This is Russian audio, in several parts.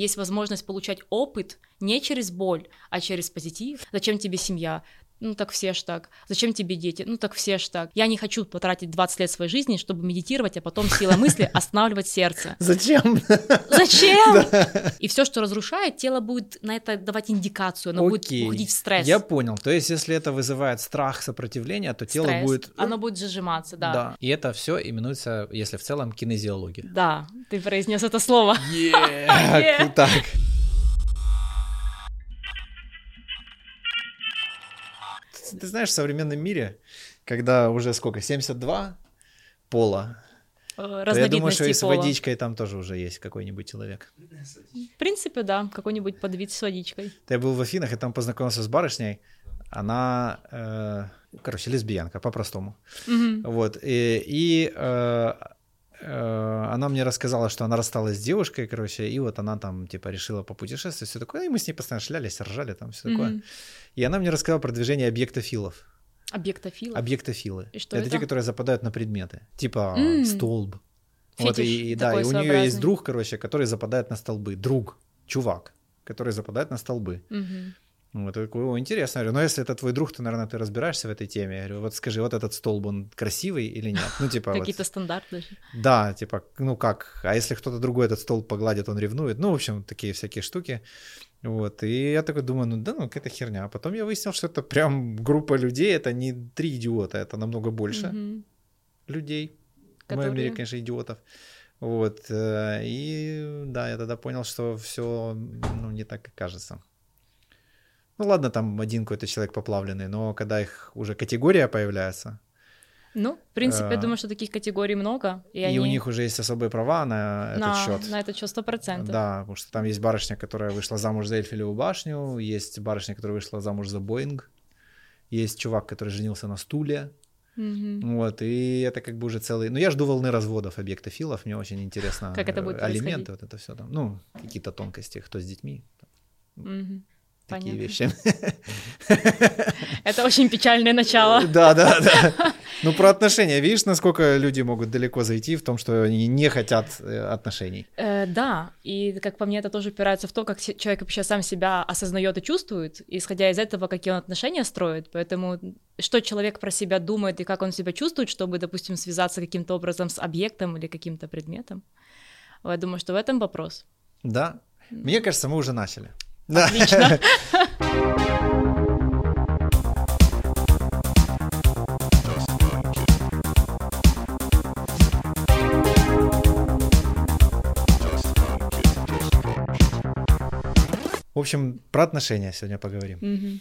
есть возможность получать опыт не через боль, а через позитив. Зачем тебе семья? Ну так все ж так. Зачем тебе дети? Ну так все ж так. Я не хочу потратить 20 лет своей жизни, чтобы медитировать, а потом сила мысли останавливать сердце. Зачем? Зачем? И все, что разрушает, тело будет на это давать индикацию, оно будет Окей. уходить в стресс. Я понял. То есть, если это вызывает страх, сопротивление, то тело Стресс. будет... Оно будет зажиматься, да. Да. И это все именуется, если в целом, кинезиология. Да, ты произнес это слово. Yeah. Так. Ты- знаешь, в современном мире, когда уже сколько, 72 пола, Э, то я думаю, что и с пола. водичкой там тоже уже есть какой-нибудь человек. В принципе, да, какой-нибудь подвид с водичкой. Я был в Афинах и там познакомился с барышней. Она, э, короче, лесбиянка, по-простому. Мгм. Вот. И, и, э, она мне рассказала, что она рассталась с девушкой, короче, и вот она там, типа, решила попутешествовать, все такое. И мы с ней постоянно шлялись, ржали, там все такое. И она мне рассказала про движение объектофилов. Объектофил. Объектофилы. И что это, это? те, которые западают на предметы. Типа М. столб. Вот, Фетиш и, и да, и у нее есть друг, короче, который западает на столбы. Друг, чувак, который западает на столбы. Мгм. Вот я такой, о, интересно. Я говорю, ну если это твой друг, то, наверное, ты разбираешься в этой теме. Я говорю, вот скажи, вот этот столб, он красивый или нет? Ну, типа, вот, Какие-то стандарты. же. да, типа, ну как, а если кто-то другой этот столб погладит, он ревнует. Ну, в общем, такие всякие штуки. Вот, и я такой думаю, ну да, ну какая-то херня. А потом я выяснил, что это прям группа людей, это не три идиота, это намного больше людей. В моем мире, конечно, идиотов. Вот, э, и да, я тогда понял, что все ну, не так, как кажется. Ну ладно, там один какой-то человек поплавленный, но когда их уже категория появляется, Ну, в принципе, я Э, думаю, что таких категорий много. И, и, они у них уже есть особые права на этот на, счет. на этот счет 100%. Да, потому что там есть барышня, которая вышла замуж за Эльфелеву башню, есть барышня, которая вышла замуж за Боинг, есть чувак, который женился на стуле, Мгм. вот, и это как бы уже целый... Ну, я жду волны разводов объектофилов, мне очень интересно. Как это будет э, Алименты, вот это все там, ну, какие-то тонкости, кто с детьми, Мгм. такие Понятно. вещи. Это очень печальное начало. Да, да, да. Ну, про отношения, видишь, насколько люди могут далеко зайти в том, что они не хотят э, отношений. Э, да, и как по мне, это тоже упирается в то, как человек вообще сам себя осознает и чувствует, и исходя из этого, какие он отношения строит. Поэтому что человек про себя думает и как он себя чувствует, чтобы, допустим, связаться каким-то образом с объектом или каким-то предметом. Я думаю, что в этом вопрос. Да? Мне кажется, мы уже начали. Да. Отлично. В общем, про отношения сегодня поговорим. Мгм.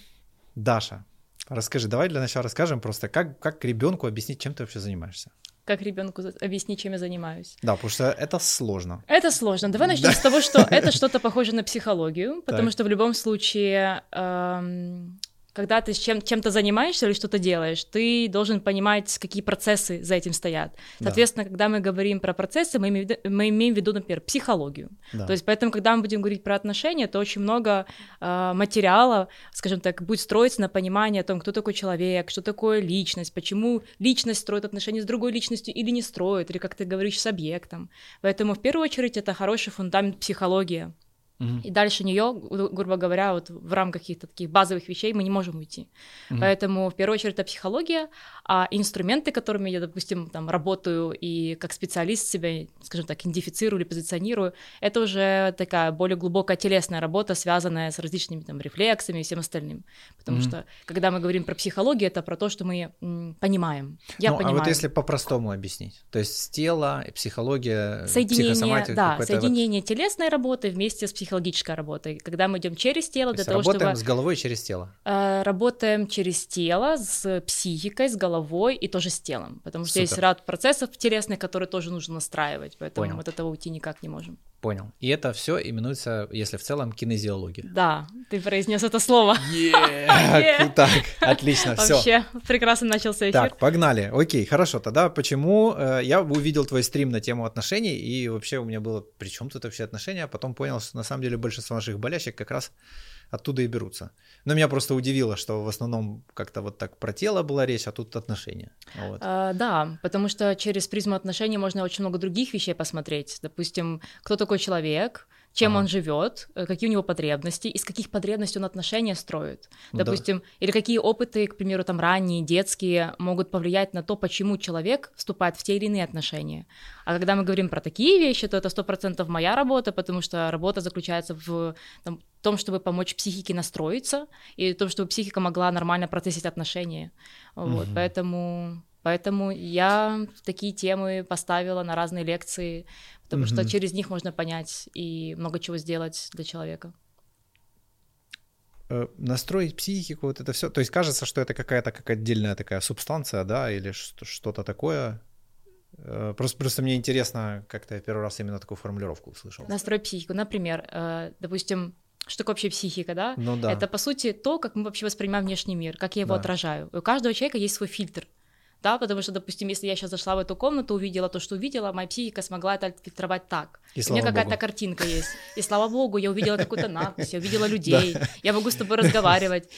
Даша, расскажи, давай для начала расскажем просто, как, как ребенку объяснить, чем ты вообще занимаешься. Как ребенку объяснить, чем я занимаюсь? Да, потому что это сложно. Это сложно. Давай начнем с того, что это что-то похоже на психологию, потому Так. что в любом случае, эм, когда ты чем- чем-то занимаешься или что-то делаешь, ты должен понимать, какие процессы за этим стоят. Да. Соответственно, когда мы говорим про процессы, мы имеем, в виду- мы имеем в виду, например, психологию. Да. То есть, поэтому, когда мы будем говорить про отношения, то очень много э, материала, скажем так, будет строиться на понимании о том, кто такой человек, что такое личность, почему личность строит отношения с другой личностью или не строит, или как ты говоришь с объектом. Поэтому в первую очередь это хороший фундамент психология. Мгм. И дальше нее, гру- грубо говоря, вот в рамках каких-то таких базовых вещей мы не можем уйти. Мгм. Поэтому в первую очередь это психология, а инструменты, которыми я, допустим, там работаю и как специалист себя, скажем так, идентифицирую или позиционирую, это уже такая более глубокая телесная работа, связанная с различными там рефлексами и всем остальным. Потому Мгм. что когда мы говорим про психологию, это про то, что мы м, понимаем. Я ну, понимаю. а вот если по-простому объяснить, то есть тело, психология, Соединение, да, какой-то вот- соединение телесной работы вместе с психологической работой. Когда мы идем через тело то для того, работаем чтобы с головой через тело. Э, работаем через тело, с психикой, с головой и тоже с телом. Потому что есть Супер. ряд процессов телесных, которые тоже нужно настраивать. Поэтому Понял. от этого уйти никак не можем. Понял. И это все именуется, если в целом, кинезиология. Да, ты произнес это слово. Так, отлично, все. Вообще, прекрасно начался эфир. Так, погнали. Окей, хорошо. Тогда почему э, я увидел твой стрим на тему отношений, и вообще у меня было, при чем тут вообще отношения, а потом понял, что на самом деле большинство наших болячек как раз оттуда и берутся. Но меня просто удивило, что в основном как-то вот так про тело была речь, а тут отношения. Вот. А, да, потому что через призму отношений можно очень много других вещей посмотреть. Допустим, кто такой человек, чем ага. он живет, э, какие у него потребности, из каких потребностей он отношения строит. Ну, Допустим, да. или какие опыты, к примеру, там ранние, детские, могут повлиять на то, почему человек вступает в те или иные отношения. А когда мы говорим про такие вещи, то это сто процентов моя работа, потому что работа заключается в там, том, чтобы помочь психике настроиться и в том, чтобы психика могла нормально процессить отношения. Вот, угу. поэтому Поэтому я такие темы поставила на разные лекции, потому mm-hmm. что через них можно понять и много чего сделать для человека. Э, настроить психику, вот это все. То есть кажется, что это какая-то как отдельная такая субстанция, да, или что-то такое. Э, просто, просто мне интересно, как-то я первый раз именно такую формулировку услышал. Настроить психику. Например, э, допустим, что такое вообще психика, да? Ну да. Это, по сути, то, как мы вообще воспринимаем внешний мир, как я его да. отражаю. У каждого человека есть свой фильтр да, потому что, допустим, если я сейчас зашла в эту комнату, увидела то, что увидела, моя психика смогла это фильтровать так. И У меня какая-то картинка есть. И слава богу, я увидела какую-то надпись, я увидела людей, я могу с тобой разговаривать.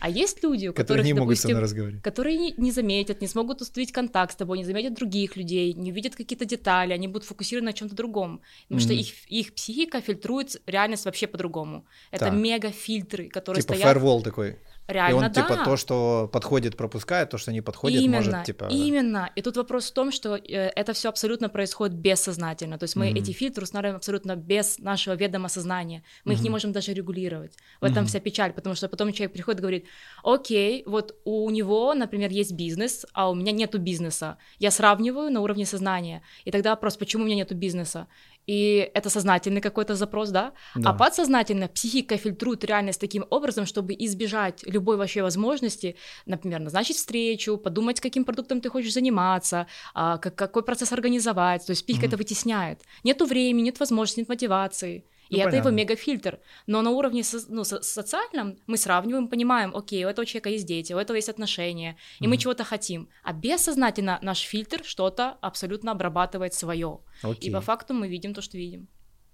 А есть люди, у которых, не допустим, которые не, заметят, не смогут установить контакт с тобой, не заметят других людей, не увидят какие-то детали, они будут фокусированы на чем-то другом, потому что их, их психика фильтрует реальность вообще по-другому. Это мега-фильтры, которые типа стоят... фаервол такой. Реально, и он, да. типа, то, что подходит, пропускает, то, что не подходит, именно, может, типа... Именно. И тут вопрос в том, что э, это все абсолютно происходит бессознательно. То есть мы mm-hmm. эти фильтры устанавливаем абсолютно без нашего ведома сознания. Мы mm-hmm. их не можем даже регулировать. В этом mm-hmm. вся печаль, потому что потом человек приходит и говорит, окей, вот у него, например, есть бизнес, а у меня нету бизнеса. Я сравниваю на уровне сознания. И тогда вопрос, почему у меня нету бизнеса? И это сознательный какой-то запрос, да? да, а подсознательно психика фильтрует реальность таким образом, чтобы избежать любой вообще возможности, например, назначить встречу, подумать, каким продуктом ты хочешь заниматься, а, как, какой процесс организовать, то есть психика mm-hmm. это вытесняет. Нету времени, нет возможности, нет мотивации. И ну, это понятно. его мегафильтр. Но на уровне со, ну, со, социальном мы сравниваем, понимаем, окей, у этого человека есть дети, у этого есть отношения, и mm-hmm. мы чего-то хотим. А бессознательно наш фильтр что-то абсолютно обрабатывает свое. Okay. И по факту мы видим то, что видим.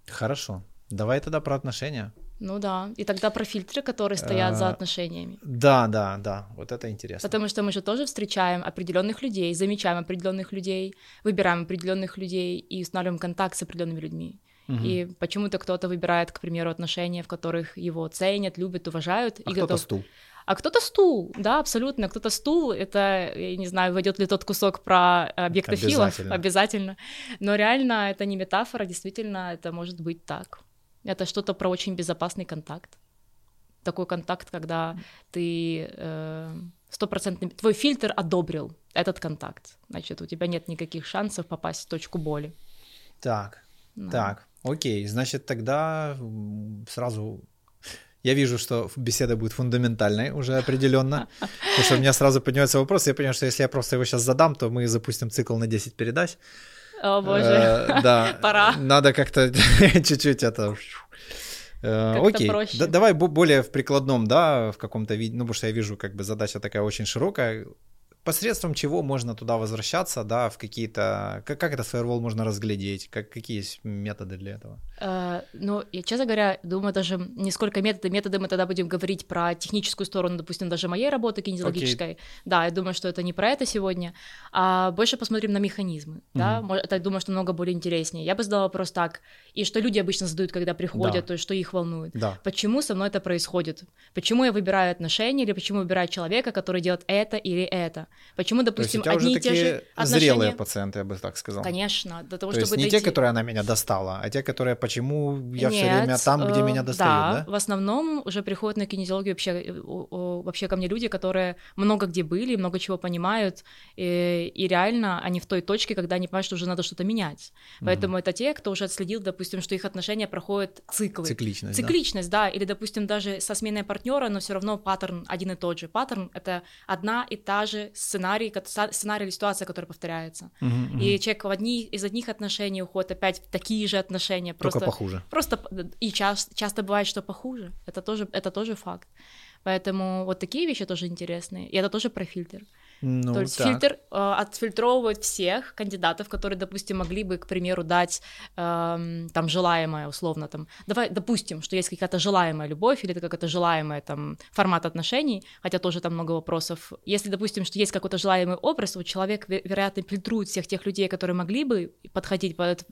Хорошо. Давай тогда про отношения. Ну да, и тогда про фильтры, которые стоят за э, отношениями. Да, да, да, вот это интересно. Потому что мы же тоже встречаем определенных людей, замечаем определенных людей, выбираем определенных людей и устанавливаем контакт с определенными людьми. Угу. И почему-то кто-то выбирает, к примеру, отношения, в которых его ценят, любят, уважают. А и кто-то готов... стул. А кто-то стул, да, абсолютно. Кто-то стул, это, я не знаю, войдет ли тот кусок про объектофилов, обязательно. обязательно. Но реально это не метафора, действительно, это может быть так. Это что-то про очень безопасный контакт. Такой контакт, когда ты э, стопроцентный, твой фильтр одобрил этот контакт. Значит, у тебя нет никаких шансов попасть в точку боли. Так, да. так. Окей, значит, тогда сразу я вижу, что беседа будет фундаментальной уже определенно, потому что у меня сразу поднимается вопрос, я понимаю, что если я просто его сейчас задам, то мы запустим цикл на 10 передач. О боже, э, да, пора. Надо как-то чуть-чуть это... Э, окей, да, давай более в прикладном, да, в каком-то виде, ну, потому что я вижу, как бы задача такая очень широкая посредством чего можно туда возвращаться, да, в какие-то... Как, как этот фаервол можно разглядеть? Как, какие есть методы для этого? Uh, ну, я, честно говоря, думаю, даже не сколько методы. Методы мы тогда будем говорить про техническую сторону, допустим, даже моей работы кинезиологической. Okay. Да, я думаю, что это не про это сегодня. А больше посмотрим на механизмы, mm-hmm. да. Это, думаю, что много более интереснее. Я бы задала вопрос так. И что люди обычно задают, когда приходят, да. то есть что их волнует. Да. Почему со мной это происходит? Почему я выбираю отношения или почему выбираю человека, который делает это или это? Почему, допустим, То есть у тебя одни уже и те же отношения... зрелые пациенты, я бы так сказал. Конечно, для того, То чтобы есть не дойти... те, которые она меня достала, а те, которые почему я все время там, где меня достают, да? да? в основном уже приходят на кинезиологию вообще, э, вообще ко мне люди, которые много где были, много чего понимают, и, и реально они в той точке, когда они понимают, что уже надо что-то менять. Поэтому mm это те, кто уже отследил, допустим, что их отношения проходят циклы. Цикличность, Цикличность, да? да, или, допустим, даже со сменой партнера, но все равно паттерн один и тот же. Паттерн — это одна и та же сценарий, сценарий или ситуация, которая повторяется. Uh-huh, И человек в одни, из одних отношений уходит опять в такие же отношения. Просто, Только похуже. Просто, и часто, часто бывает, что похуже. Это тоже, это тоже факт. Поэтому вот такие вещи тоже интересные. И это тоже про фильтр. Ну, То есть так. фильтр э, отфильтровывает всех кандидатов, которые, допустим, могли бы, к примеру, дать э, там желаемое, условно, там, давай, допустим, что есть какая-то желаемая любовь или какая-то желаемая там формат отношений, хотя тоже там много вопросов. Если, допустим, что есть какой-то желаемый образ, то человек, вероятно, фильтрует всех тех людей, которые могли бы подходить под этот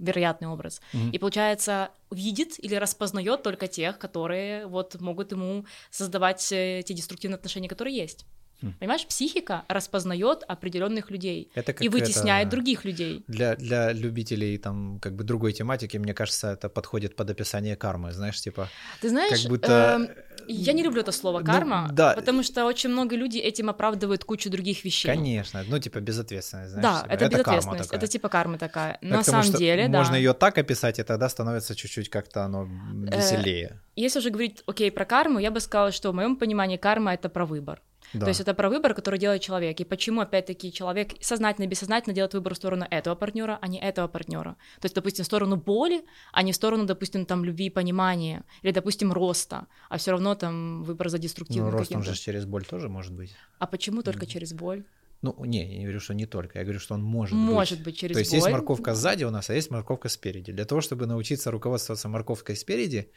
вероятный образ. Мгм. И получается, видит или распознает только тех, которые вот могут ему создавать э, те деструктивные отношения, которые есть. Хм. Понимаешь, психика распознает определенных людей Это и вытесняет это- других людей. Для, для любителей там как бы другой тематики, мне кажется, это подходит под описание кармы, знаешь, типа Ты знаешь, как будто... эм, я не люблю это слово Ну, карма, да. потому что очень много людей этим оправдывают кучу других вещей. Конечно, ну типа безответственность, знаешь, Да, типа, это, карма безответственность, такая. это типа карма такая. Да, На самом деле, да. Можно ее так описать, и тогда становится чуть-чуть как-то оно Э, веселее. Если уже говорить, окей, про карму, я бы сказала, что в моем понимании карма это про выбор. Да. То есть это про выбор, который делает человек. И почему, опять-таки, человек сознательно и бессознательно делает выбор в сторону этого партнера, а не этого партнера. То есть, допустим, в сторону боли, а не в сторону, допустим, там любви и понимания, или, допустим, роста, а все равно там выбор за ну, деструктивным ростом каким-то. же через боль тоже может быть. А почему только через боль? Ну, не, я не говорю, что не только, я говорю, что он может, Может быть. быть, через То есть боль. есть морковка сзади у нас, а есть морковка спереди. Для того, чтобы научиться руководствоваться морковкой спереди,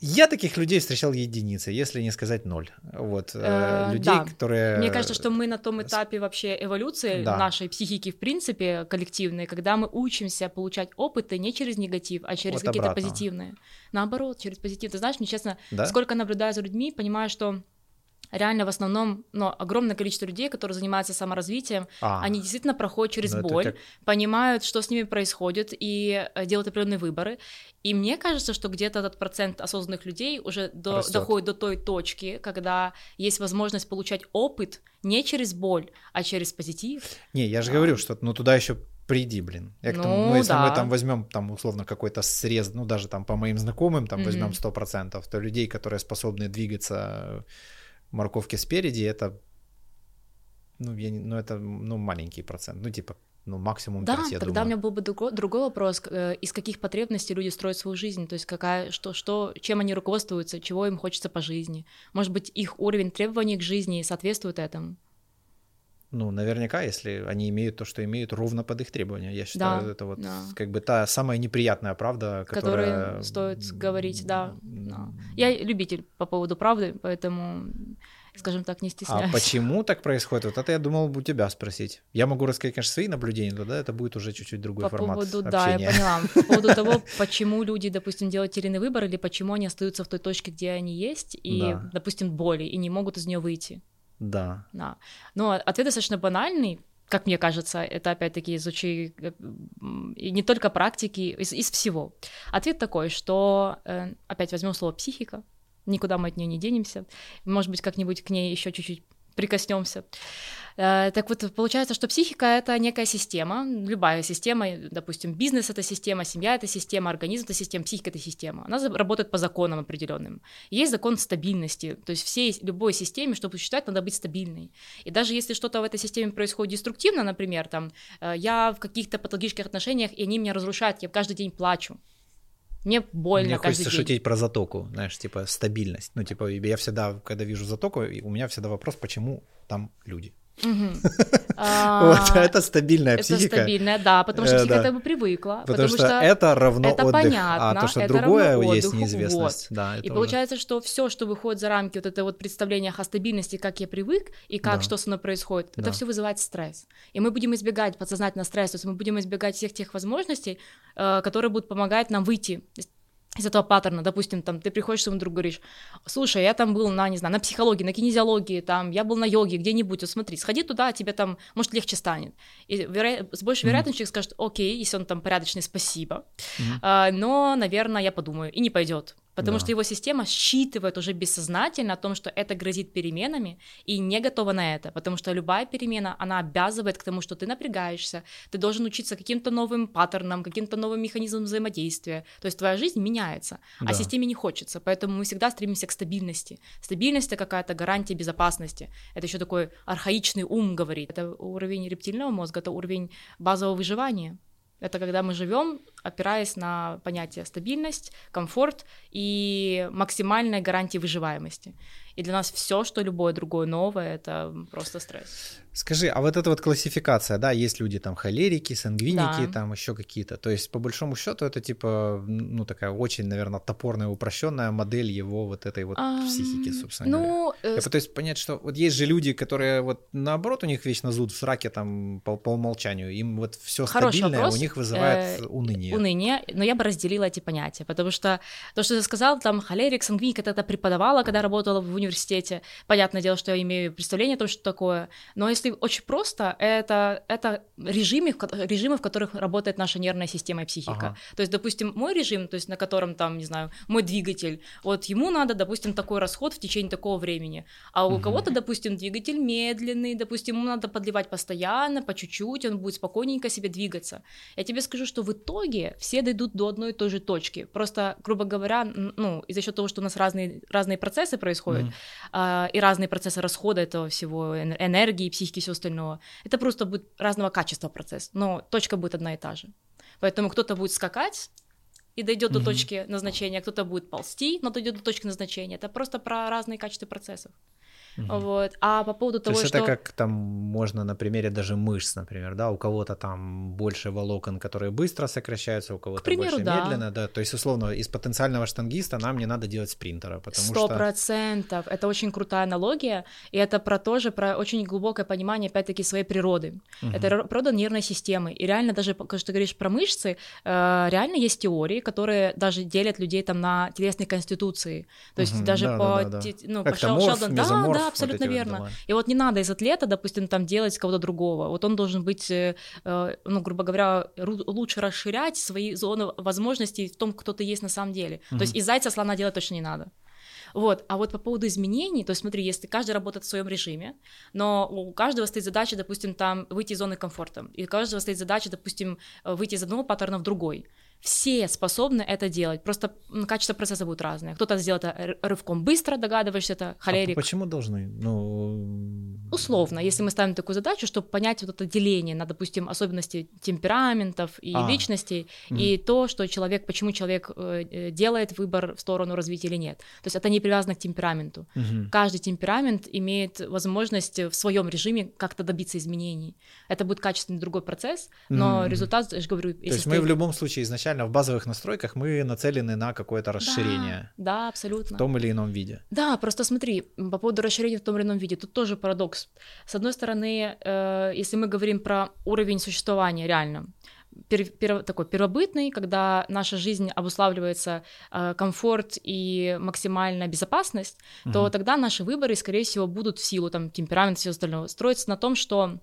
я таких людей встречал единицы, если не сказать ноль. Вот э, Э, людей, да. которые. Мне кажется, что мы на том этапе вообще эволюции Да. нашей психики, в принципе, коллективной, когда мы учимся получать опыты не через негатив, а через Вот какие-то обратно. позитивные. Наоборот, через позитив. Ты знаешь, мне честно, Да? сколько наблюдаю за людьми, понимаю, что реально в основном, но огромное количество людей, которые занимаются саморазвитием, А, они действительно проходят через ну боль, как- понимают, что с ними происходит, и э, делают определенные выборы. И мне кажется, что где-то этот процент осознанных людей уже до- доходит до той точки, когда есть возможность получать опыт не через боль, а через позитив. Не, я же Да. говорю, что ну туда еще приди, блин. Я к тому, Ну, ну, если мы да. там возьмем там условно какой-то срез, ну даже там по моим знакомым там Мгм. возьмем 100%, то людей, которые способны двигаться морковки спереди, это ну, я не, ну это ну маленький процент, ну типа ну максимум Да, 5, я тогда у думаю. меня был бы друго- другой вопрос, э, из каких потребностей люди строят свою жизнь, то есть какая, что, что, чем они руководствуются, чего им хочется по жизни. Может быть, их уровень требований к жизни соответствует этому. Ну, наверняка, если они имеют то, что имеют, ровно под их требования. Я считаю, Да, это вот да. как бы та самая неприятная правда, которая... Которые стоит говорить, да, да. Я любитель по поводу правды, поэтому, скажем так, не А стесняюсь. почему так происходит? Вот это я думал у тебя спросить. Я могу рассказать, конечно, свои наблюдения, но тогда это будет уже чуть-чуть другой По формат поводу, да, я общения. поняла. По поводу того, почему люди, допустим, делают те или иные выборы, или почему они остаются в той точке, где они есть, и, Да. допустим, боли, и не могут из нее выйти. Да. Да. Но ответ достаточно банальный, как мне кажется, это опять-таки из учи... м, и не только практики, из, из всего. Ответ такой, что э, опять возьмем слово психика, никуда мы от нее не денемся, может быть, как-нибудь к ней еще чуть-чуть прикоснемся. Э, Так вот, получается, что психика — это некая система, любая система, допустим, бизнес — это система, семья — это система, организм — это система, психика — это система. Она работает по законам определенным. Есть закон стабильности, то есть всей, любой системе, чтобы существовать, надо быть стабильной. И даже если что-то в этой системе происходит деструктивно, например, там, э, я в каких-то патологических отношениях, и они меня разрушают, я каждый день плачу. Мне больно Мне каждый хочется день. шутить про затоку, знаешь, типа стабильность. Ну, типа, я всегда, когда вижу затоку, у меня всегда вопрос, почему там люди. Мгм. Вот, А, это стабильная Это психика. стабильная, да, потому что Э, психика к этому привыкла. Потому, что, это равно это отдых, понятно, а то, что это другое есть неизвестность. это И получается, что все, что выходит за рамки вот этого вот представления о стабильности, как я привык, и как что со мной происходит, это все вызывает стресс. И мы будем избегать подсознательно стресса, то есть мы будем избегать всех тех возможностей, э, которые будут помогать нам выйти из- этого паттерна, допустим, там, ты приходишь своему другу, говоришь, слушай, я там был на, не знаю, на психологии, на кинезиологии, там, я был на йоге, где-нибудь, вот смотри, сходи туда, тебе там, может, легче станет. И веро- с большей Мгм. вероятностью человек скажет, окей, если он там порядочный, спасибо, Мгм. а, но, наверное, я подумаю, и не пойдет. Потому Да. что его система считывает уже бессознательно о том, что это грозит переменами, и не готова на это. Потому что любая перемена, она обязывает к тому, что ты напрягаешься, ты должен учиться каким-то новым паттернам, каким-то новым механизмам взаимодействия. То есть твоя жизнь меняется, Да. а системе не хочется. Поэтому мы всегда стремимся к стабильности. Стабильность — это какая-то гарантия безопасности. Это еще такой архаичный ум говорит. Это уровень рептильного мозга, это уровень базового выживания. Это когда мы живем опираясь на понятие стабильность, комфорт и максимальная гарантия выживаемости. И для нас все, что любое другое новое, это просто стресс. Скажи, а вот эта вот классификация, да, есть люди там холерики, сангвиники, да. там еще какие-то. То есть, по большому счету, это типа, ну, такая очень, наверное, топорная, упрощенная модель его вот этой вот um, психики, собственно ну, говоря. Э... Я пытаюсь понять, что вот есть же люди, которые вот наоборот у них вечно зуд в сраке там по, по умолчанию, им вот все стабильное, вопрос. у них вызывает э, уныние. Уныние, но я бы разделила эти понятия, потому что то, что ты сказал, там холерик, сангвиник, это, преподавала, когда работала в университете. Понятное дело, что я имею представление о том, что такое, но если если очень просто, это, это режимы, режимы, в которых работает наша нервная система и психика. Ага. То есть, допустим, мой режим, то есть на котором там, не знаю, мой двигатель, вот ему надо, допустим, такой расход в течение такого времени, а у угу. кого-то, допустим, двигатель медленный, допустим, ему надо подливать постоянно, по чуть-чуть, он будет спокойненько себе двигаться. Я тебе скажу, что в итоге все дойдут до одной и той же точки. Просто, грубо говоря, ну, из-за счет того, что у нас разные, разные процессы происходят, угу. а, и разные процессы расхода этого всего, энергии, психики, и все остальное. Это просто будет разного качества процесс, но точка будет одна и та же. Поэтому кто-то будет скакать и дойдет mm-hmm. до точки назначения, кто-то будет ползти, но дойдет до точки назначения. Это просто про разные качества процессов. Угу. Вот. А по поводу того, То есть что... это как там можно на примере даже мышц, например, да, у кого-то там больше волокон, которые быстро сокращаются, у кого-то примеру, больше да. медленно, да. То есть, условно, из потенциального штангиста нам не надо делать спринтера, потому 100%. что... Сто процентов. Это очень крутая аналогия, и это про тоже, про очень глубокое понимание, опять-таки, своей природы. Угу. Это природа нервной системы. И реально даже, когда ты говоришь про мышцы, э, реально есть теории, которые даже делят людей там на телесные конституции. То есть угу, даже да, по... Да, да, да. Ну, как по Шелдон... Да, да, абсолютно вот верно. Вот и вот не надо из атлета, допустим, там делать кого-то другого. Вот он должен быть, э, э, ну, грубо говоря, лучше расширять свои зоны возможностей в том, кто ты есть на самом деле. Mm-hmm. То есть из зайца слона делать точно не надо. Вот. А вот по поводу изменений, то есть смотри, если каждый работает в своем режиме, но у каждого стоит задача, допустим, там выйти из зоны комфорта, и у каждого стоит задача, допустим, выйти из одного паттерна в другой все способны это делать, просто качество процесса будет разное. Кто-то сделает это рывком быстро, догадываешься, это холерик. А почему должны? Ну... Условно, если мы ставим такую задачу, чтобы понять вот это деление на, допустим, особенности темпераментов и а. личностей, mm. и то, что человек, почему человек э, э, делает выбор в сторону развития или нет. То есть это не привязано к темпераменту. Mm-hmm. Каждый темперамент имеет возможность в своем режиме как-то добиться изменений. Это будет качественный другой процесс, но mm-hmm. результат, я же говорю... То есть мы в любом случае изначально изначально в базовых настройках мы нацелены на какое-то расширение. Да, да, абсолютно. В том или ином виде. Да, просто смотри, по поводу расширения в том или ином виде, тут тоже парадокс. С одной стороны, э, если мы говорим про уровень существования реально, пер, пер, такой первобытный, когда наша жизнь обуславливается э, комфорт и максимальная безопасность, угу. то тогда наши выборы, скорее всего, будут в силу там темперамента и всего остального строиться на том, что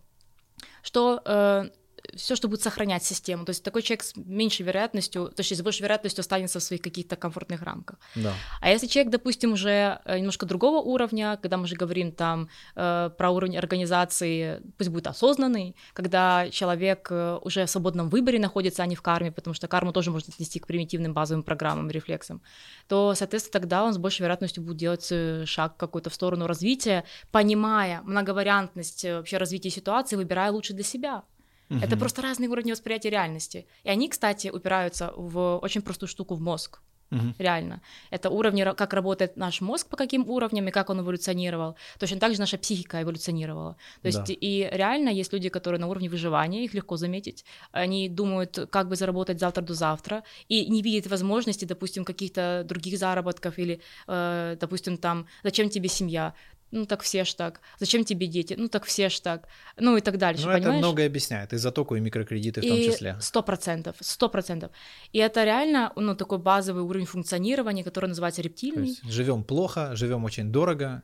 что э, все, что будет сохранять систему. То есть такой человек с меньшей вероятностью, то есть с большей вероятностью останется в своих каких-то комфортных рамках. Да. А если человек, допустим, уже э, немножко другого уровня, когда мы уже говорим там э, про уровень организации, пусть будет осознанный, когда человек э, уже в свободном выборе находится, а не в карме, потому что карму тоже можно отнести к примитивным базовым программам, рефлексам, то, соответственно, тогда он с большей вероятностью будет делать э, шаг какой-то в сторону развития, понимая многовариантность вообще развития ситуации, выбирая лучше для себя. Угу. Это просто разные уровни восприятия реальности. И они, кстати, упираются в очень простую штуку в мозг. Угу. Реально. Это уровни, как работает наш мозг, по каким уровням и как он эволюционировал. Точно так же наша психика эволюционировала. То есть да. и реально есть люди, которые на уровне выживания, их легко заметить. Они думают, как бы заработать завтра до завтра, и не видят возможности, допустим, каких-то других заработков или, э, допустим, там, зачем тебе семья? Ну так все ж так, зачем тебе дети, ну так все ж так, ну и так дальше, ну, понимаешь? это многое объясняет, и затоку, и микрокредиты в том числе. Сто процентов, сто процентов. И это реально, ну, такой базовый уровень функционирования, который называется рептильный. Живем плохо, живем очень дорого,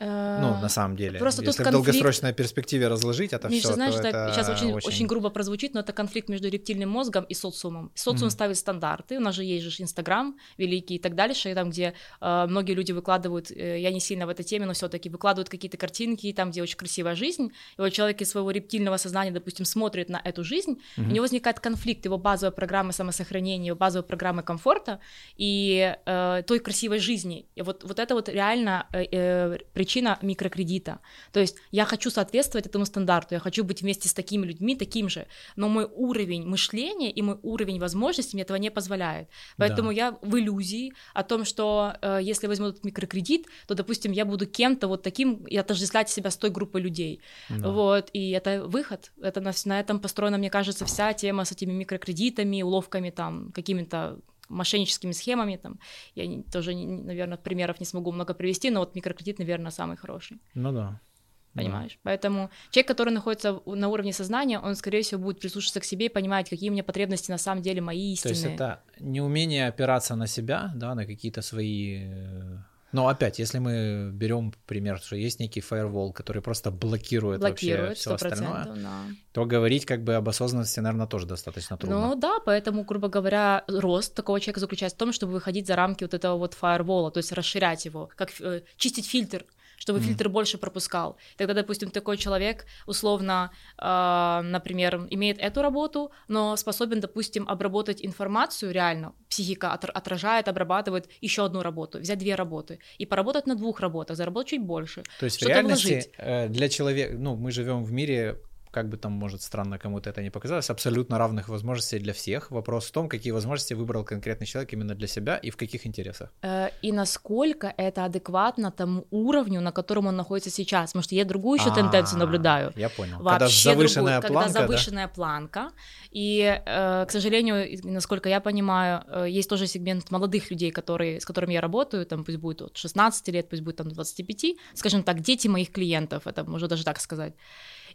ну, на самом деле. Просто Если тут в долгосрочной перспективе разложить это Миша, все, знаешь, то это сейчас очень, очень... очень грубо прозвучит, но это конфликт между рептильным мозгом и социумом. Социум mm-hmm. ставит стандарты, у нас же есть же Инстаграм великий и так дальше, там, где э, многие люди выкладывают, э, я не сильно в этой теме, но все таки выкладывают какие-то картинки, там, где очень красивая жизнь, и вот человек из своего рептильного сознания, допустим, смотрит на эту жизнь, mm-hmm. у него возникает конфликт его базовой программы самосохранения, его базовой программы комфорта и э, той красивой жизни. И вот, вот это вот реально э, э, причина микрокредита. То есть я хочу соответствовать этому стандарту, я хочу быть вместе с такими людьми, таким же, но мой уровень мышления и мой уровень возможностей мне этого не позволяет. Поэтому да. я в иллюзии о том, что э, если возьму этот микрокредит, то, допустим, я буду кем-то вот таким и отождествлять себя с той группой людей. Да. Вот, и это выход. Это на, на этом построена, мне кажется, вся тема с этими микрокредитами, уловками там, какими-то мошенническими схемами, там, я тоже, наверное, примеров не смогу много привести, но вот микрокредит, наверное, самый хороший. Ну да. Понимаешь? Да. Поэтому человек, который находится на уровне сознания, он, скорее всего, будет прислушиваться к себе и понимать, какие у меня потребности на самом деле мои истинные. То есть это неумение опираться на себя, да, на какие-то свои э, но опять, если мы берем пример, что есть некий фаервол, который просто блокирует, блокирует вообще все остальное, да. то говорить как бы об осознанности, наверное, тоже достаточно трудно. Ну да, поэтому, грубо говоря, рост такого человека заключается в том, чтобы выходить за рамки вот этого вот фаервола, то есть расширять его, как э, чистить фильтр чтобы mm. фильтр больше пропускал. Тогда, допустим, такой человек условно, э, например, имеет эту работу, но способен, допустим, обработать информацию реально. Психика от, отражает, обрабатывает еще одну работу, взять две работы и поработать на двух работах, заработать чуть больше. То есть в реальности вложить. Э, для человека, ну, мы живем в мире как бы там, может, странно кому-то это не показалось, абсолютно равных возможностей для всех. Вопрос в том, какие возможности выбрал конкретный человек именно для себя и в каких интересах. Э, и насколько это адекватно тому уровню, на котором он находится сейчас. Потому что я другую еще тенденцию наблюдаю. Я понял. Когда завышенная планка, Когда завышенная планка. И, э, к сожалению, насколько я понимаю, э, есть тоже сегмент молодых людей, которые, с которыми я работаю, там пусть будет от 16 лет, пусть будет там 25, скажем так, дети моих клиентов, это можно даже так сказать.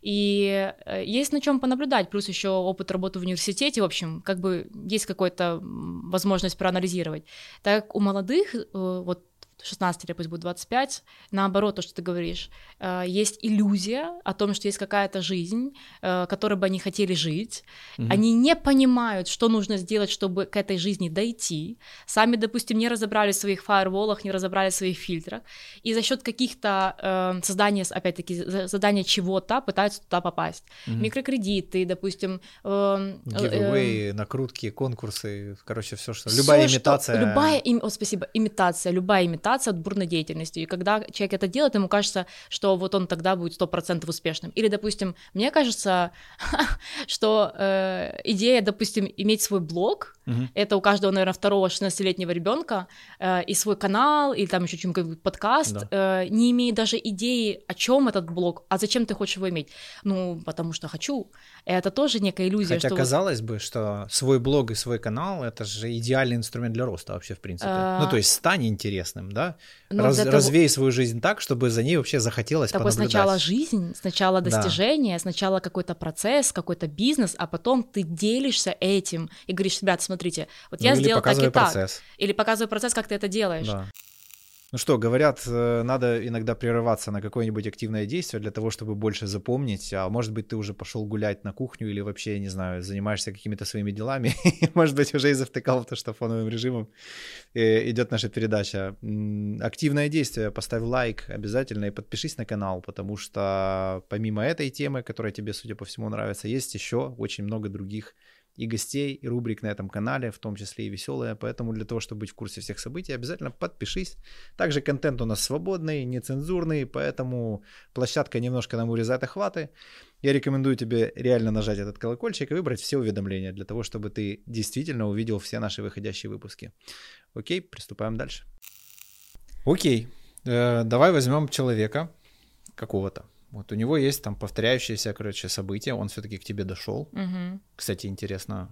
И э, есть на чем понаблюдать, плюс еще опыт работы в университете, в общем, как бы есть какая-то возможность проанализировать. Так у молодых, э, вот 16 или пусть будет 25, наоборот, то, что ты говоришь, э, есть иллюзия о том, что есть какая-то жизнь, э, которой бы они хотели жить, угу. они не понимают, что нужно сделать, чтобы к этой жизни дойти, сами, допустим, не разобрались в своих фаерволах, не разобрались в своих фильтрах, и за счет каких-то э, создания, опять-таки, задания чего-то пытаются туда попасть. Угу. Микрокредиты, допустим... Э, Giveaway, э, накрутки, конкурсы, короче, все, что... Любая всё, имитация... Что, любая, им... О, спасибо, имитация, любая имитация отвлекаться от бурной деятельности. И когда человек это делает, ему кажется, что вот он тогда будет сто процентов успешным. Или, допустим, мне кажется, что э, идея, допустим, иметь свой блог, угу. это у каждого, наверное, второго 16-летнего ребенка, э, и свой канал, или там еще что-нибудь подкаст, да. э, не имеет даже идеи, о чем этот блог, а зачем ты хочешь его иметь. Ну, потому что хочу. Это тоже некая иллюзия. Хотя что казалось бы, что свой блог и свой канал это же идеальный инструмент для роста вообще, в принципе. А... Ну, то есть стань интересным, да? Ну, Раз, того... Развей свою жизнь так, чтобы за ней вообще захотелось так понаблюдать. сначала жизнь, сначала достижение, да. сначала какой-то процесс, какой-то бизнес, а потом ты делишься этим и говоришь, ребят, смотрите, вот ну, я сделал так и процесс. так. Или показывай процесс, как ты это делаешь. Да. Ну что, говорят, э, надо иногда прерываться на какое-нибудь активное действие для того, чтобы больше запомнить. А может быть, ты уже пошел гулять на кухню или вообще, не знаю, занимаешься какими-то своими делами. может быть, уже и завтыкал то, что фоновым режимом э, идет наша передача. Активное действие, поставь лайк обязательно и подпишись на канал, потому что помимо этой темы, которая тебе, судя по всему, нравится, есть еще очень много других и гостей, и рубрик на этом канале, в том числе и веселые. Поэтому для того, чтобы быть в курсе всех событий, обязательно подпишись. Также контент у нас свободный, нецензурный, поэтому площадка немножко нам урезает охваты. Я рекомендую тебе реально нажать этот колокольчик и выбрать все уведомления для того, чтобы ты действительно увидел все наши выходящие выпуски. Окей, приступаем дальше. Окей, э, давай возьмем человека какого-то. Вот у него есть там повторяющиеся, короче, события, он все-таки к тебе дошел. Угу. Кстати, интересно,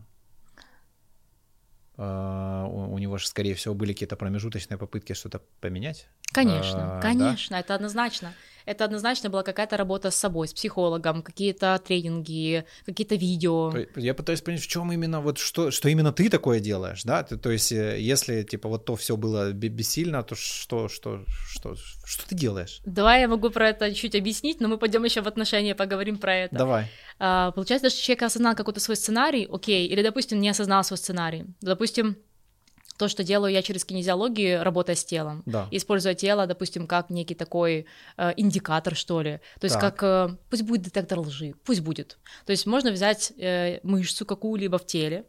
Uh, у, у него же, скорее всего, были какие-то промежуточные попытки что-то поменять. Конечно, uh, конечно, да? это однозначно это однозначно была какая-то работа с собой, с психологом, какие-то тренинги, какие-то видео. Я пытаюсь понять, в чем именно, вот что, что именно ты такое делаешь, да? Ты, то есть, э, если, типа, вот то все было бессильно, то что, что, что, что ты делаешь? Давай я могу про это чуть объяснить, но мы пойдем еще в отношения, поговорим про это. Давай. А, получается, что человек осознал какой-то свой сценарий, окей, или, допустим, не осознал свой сценарий. Допустим, то, что делаю я через кинезиологию, работая с телом, да. используя тело, допустим, как некий такой э, индикатор, что ли. То есть так. как, э, пусть будет детектор лжи, пусть будет. То есть можно взять э, мышцу какую-либо в теле,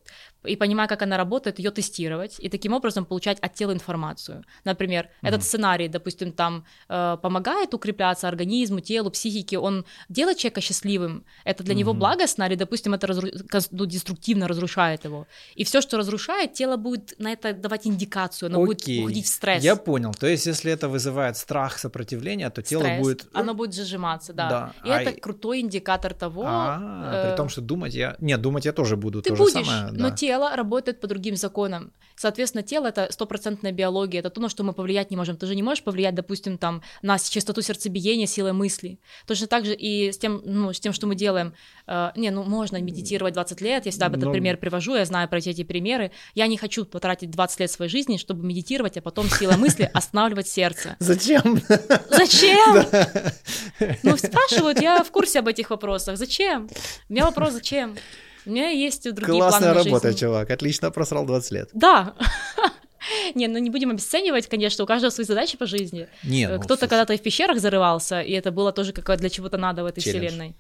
и понимая, как она работает, ее тестировать и таким образом получать от тела информацию. Например, mm-hmm. этот сценарий, допустим, там э, помогает укрепляться организму, телу, психике, он делает человека счастливым, это для mm-hmm. него благостно, или, допустим, это разру... ну, деструктивно разрушает его. И все, что разрушает, тело будет на это давать индикацию, оно Окей. будет уходить в стресс. Я понял. То есть, если это вызывает страх, сопротивление, то тело стресс. будет... Оно будет зажиматься, да. да. И а... это крутой индикатор того... А, э... при том, что думать я... Нет, думать я тоже буду. Ты будешь, самое, да. но тело работает по другим законам. Соответственно, тело — это стопроцентная биология, это то, на что мы повлиять не можем. Ты же не можешь повлиять, допустим, там, на частоту сердцебиения силой мысли. Точно так же и с тем, ну, с тем что мы делаем. Э, не, ну, можно медитировать 20 лет, я всегда об этот но... пример привожу, я знаю про эти, эти примеры. Я не хочу потратить 20 лет своей жизни, чтобы медитировать, а потом силой мысли останавливать сердце. Зачем? Зачем? Ну, спрашивают, я в курсе об этих вопросах. Зачем? У меня вопрос, зачем? У меня есть другие Классная планы работа, жизни. чувак. Отлично просрал 20 лет. Да. Не, ну не будем обесценивать, конечно, у каждого свои задачи по жизни. Не, ну, Кто-то когда-то в пещерах зарывался, и это было тоже как для чего-то надо в этой Челлендж. вселенной.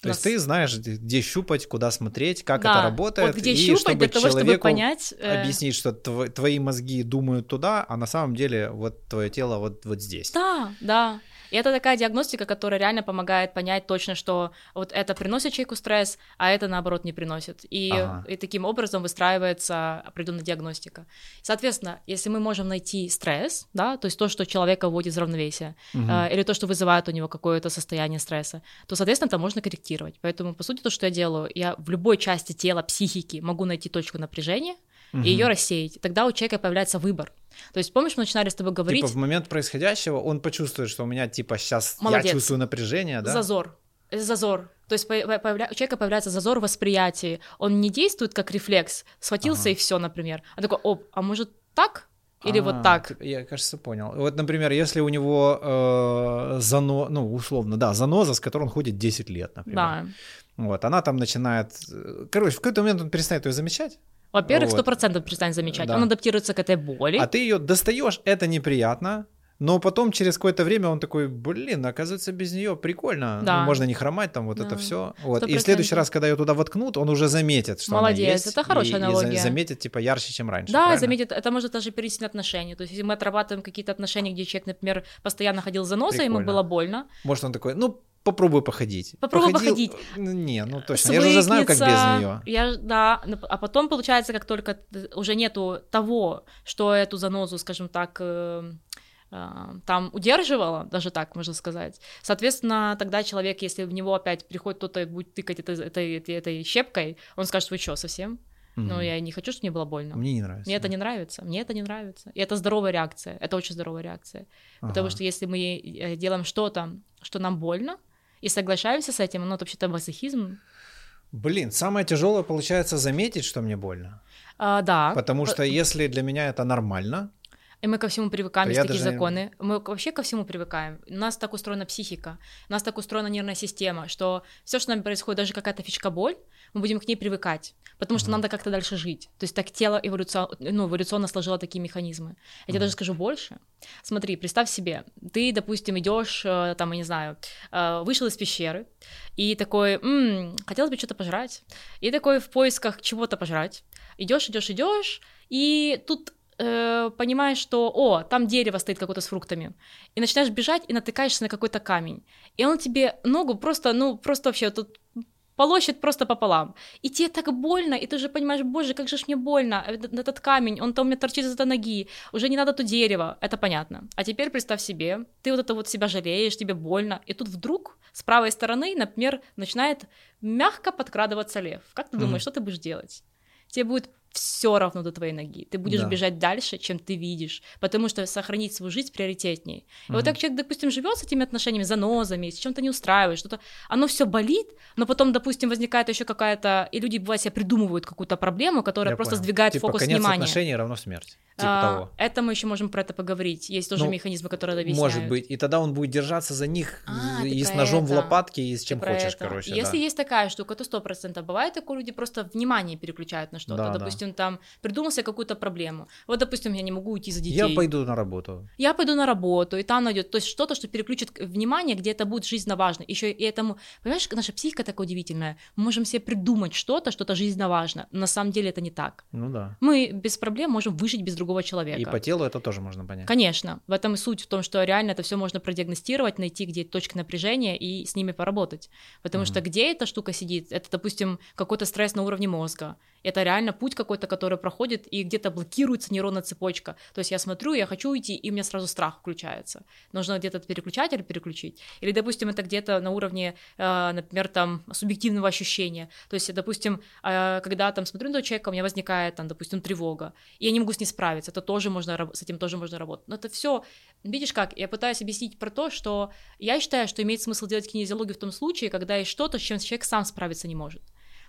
То есть ты знаешь, где щупать, куда смотреть, как да. это работает, вот где и щупать чтобы для того, чтобы понять, э... объяснить, что тв- твои мозги думают туда, а на самом деле вот твое тело вот вот здесь. Да, да. И это такая диагностика, которая реально помогает понять точно, что вот это приносит человеку стресс, а это наоборот не приносит. И, ага. и таким образом выстраивается определенная диагностика. Соответственно, если мы можем найти стресс, да, то есть то, что человека вводит из равновесия, угу. э, или то, что вызывает у него какое-то состояние стресса, то, соответственно, это можно корректировать. Поэтому, по сути, то, что я делаю, я в любой части тела, психики могу найти точку напряжения, угу. и ее рассеять. Тогда у человека появляется выбор. То есть, помнишь, мы начинали с тобой говорить... Типа в момент происходящего он почувствует, что у меня, типа, сейчас Молодец. я чувствую напряжение, да? Зазор. Зазор. То есть появля... у человека появляется зазор восприятия. Он не действует как рефлекс. Схватился ага. и все, например. А такой, оп, а может так? Или а, вот так? Я, кажется, понял. Вот, например, если у него э, зано, ну, условно, да, заноза, с которой он ходит 10 лет, например. Да. Вот, она там начинает... Э, короче, в какой-то момент он перестает ее замечать. Во-первых, сто вот. процентов перестанет замечать. Да. Он адаптируется к этой боли. А ты ее достаешь, это неприятно. Но потом через какое-то время он такой, блин, оказывается, без нее прикольно. Да. Ну, можно не хромать, там вот да. это все. Вот. И в следующий раз, когда ее туда воткнут, он уже заметит, что Молодец, она есть. это хорошая и, аналогия. И заметит, типа, ярче, чем раньше. Да, правильно? заметит, это может даже перейти на отношения. То есть, если мы отрабатываем какие-то отношения, где человек, например, постоянно ходил за носом, ему было больно. Может, он такой, ну, попробуй походить. Попробуй Походил... походить. Не, ну точно. Свыкнется, я же уже знаю, как без нее. Я, да, а потом получается, как только уже нету того, что эту занозу, скажем так, э, э, там удерживала, даже так можно сказать. Соответственно, тогда человек, если в него опять приходит кто-то и будет тыкать этой, этой, этой, этой щепкой, он скажет, вы что, совсем? Mm-hmm. Но я не хочу, чтобы мне было больно. Мне не нравится. Мне да. это не нравится. Мне это не нравится. И это здоровая реакция. Это очень здоровая реакция. Ага. Потому что если мы э, делаем что-то, что нам больно, и соглашаемся с этим, ну, это вообще-то мазохизм. Блин, самое тяжелое получается заметить, что мне больно. А, да. Потому что если для меня это нормально, и мы ко всему привыкаем, есть такие даже... законы. Мы вообще ко всему привыкаем. У нас так устроена психика, у нас так устроена нервная система, что все, что с нами происходит, даже какая-то фишка боль, мы будем к ней привыкать, потому что mm-hmm. надо как-то дальше жить. То есть так тело эволюцион... ну, эволюционно сложило такие механизмы. Я mm-hmm. тебе даже скажу больше. Смотри, представь себе, ты, допустим, идешь, э, там, я не знаю, э, вышел из пещеры, и такой, м-м, хотелось бы что-то пожрать. И такой в поисках чего-то пожрать. Идешь, идешь, идешь, и тут э, понимаешь, что, о, там дерево стоит какое-то с фруктами, и начинаешь бежать и натыкаешься на какой-то камень, и он тебе ногу просто, ну, просто вообще тут полощет просто пополам. И тебе так больно, и ты уже понимаешь, боже, как же ж мне больно, этот камень, он там у меня торчит из-за ноги, уже не надо то дерево, это понятно. А теперь представь себе, ты вот это вот себя жалеешь, тебе больно, и тут вдруг с правой стороны, например, начинает мягко подкрадываться лев. Как ты думаешь, mm-hmm. что ты будешь делать? Тебе будет все равно до твоей ноги. Ты будешь да. бежать дальше, чем ты видишь, потому что сохранить свою жизнь приоритетнее. И угу. вот так человек, допустим, живет с этими отношениями, занозами, с чем-то не устраивает, что-то, оно все болит, но потом, допустим, возникает еще какая-то, и люди бывает себе придумывают какую-то проблему, которая Я просто понял. сдвигает типа, фокус конец внимания. отношений равно смерть. Типа А, того. Это мы еще можем про это поговорить. Есть тоже Ну, механизмы, которые объясняют. Может быть. И тогда он будет держаться за них А, и с ножом в это. лопатке, и с чем хочешь, это. короче. Если да. есть такая штука, то сто процентов. Бывает такое, люди просто внимание переключают на что-то. Да, да. Допустим, там придумался какую-то проблему. Вот, допустим, я не могу уйти за детей. Я пойду на работу. Я пойду на работу, и там найдет. То есть что-то, что переключит внимание, где это будет жизненно важно. Еще и этому, понимаешь, наша психика такая удивительная. Мы можем себе придумать что-то, что-то жизненно важно. Но на самом деле это не так. Ну да. Мы без проблем можем выжить без другого человека. И по телу это тоже можно понять. Конечно, в этом и суть в том, что реально это все можно продиагностировать, найти, где точки напряжения и с ними поработать. Потому Мгм. что где эта штука сидит, это, допустим, какой-то стресс на уровне мозга. Это реально путь какой-то, который проходит, и где-то блокируется нейронная цепочка. То есть я смотрю, я хочу уйти, и у меня сразу страх включается. Нужно где-то переключатель переключить. Или, допустим, это где-то на уровне, э, например, там, субъективного ощущения. То есть, допустим, э, когда там смотрю на человека, у меня возникает, там, допустим, тревога, и я не могу с ней справиться, это тоже можно, с этим тоже можно работать. Но это все, видишь как, я пытаюсь объяснить про то, что я считаю, что имеет смысл делать кинезиологию в том случае, когда есть что-то, с чем человек сам справиться не может.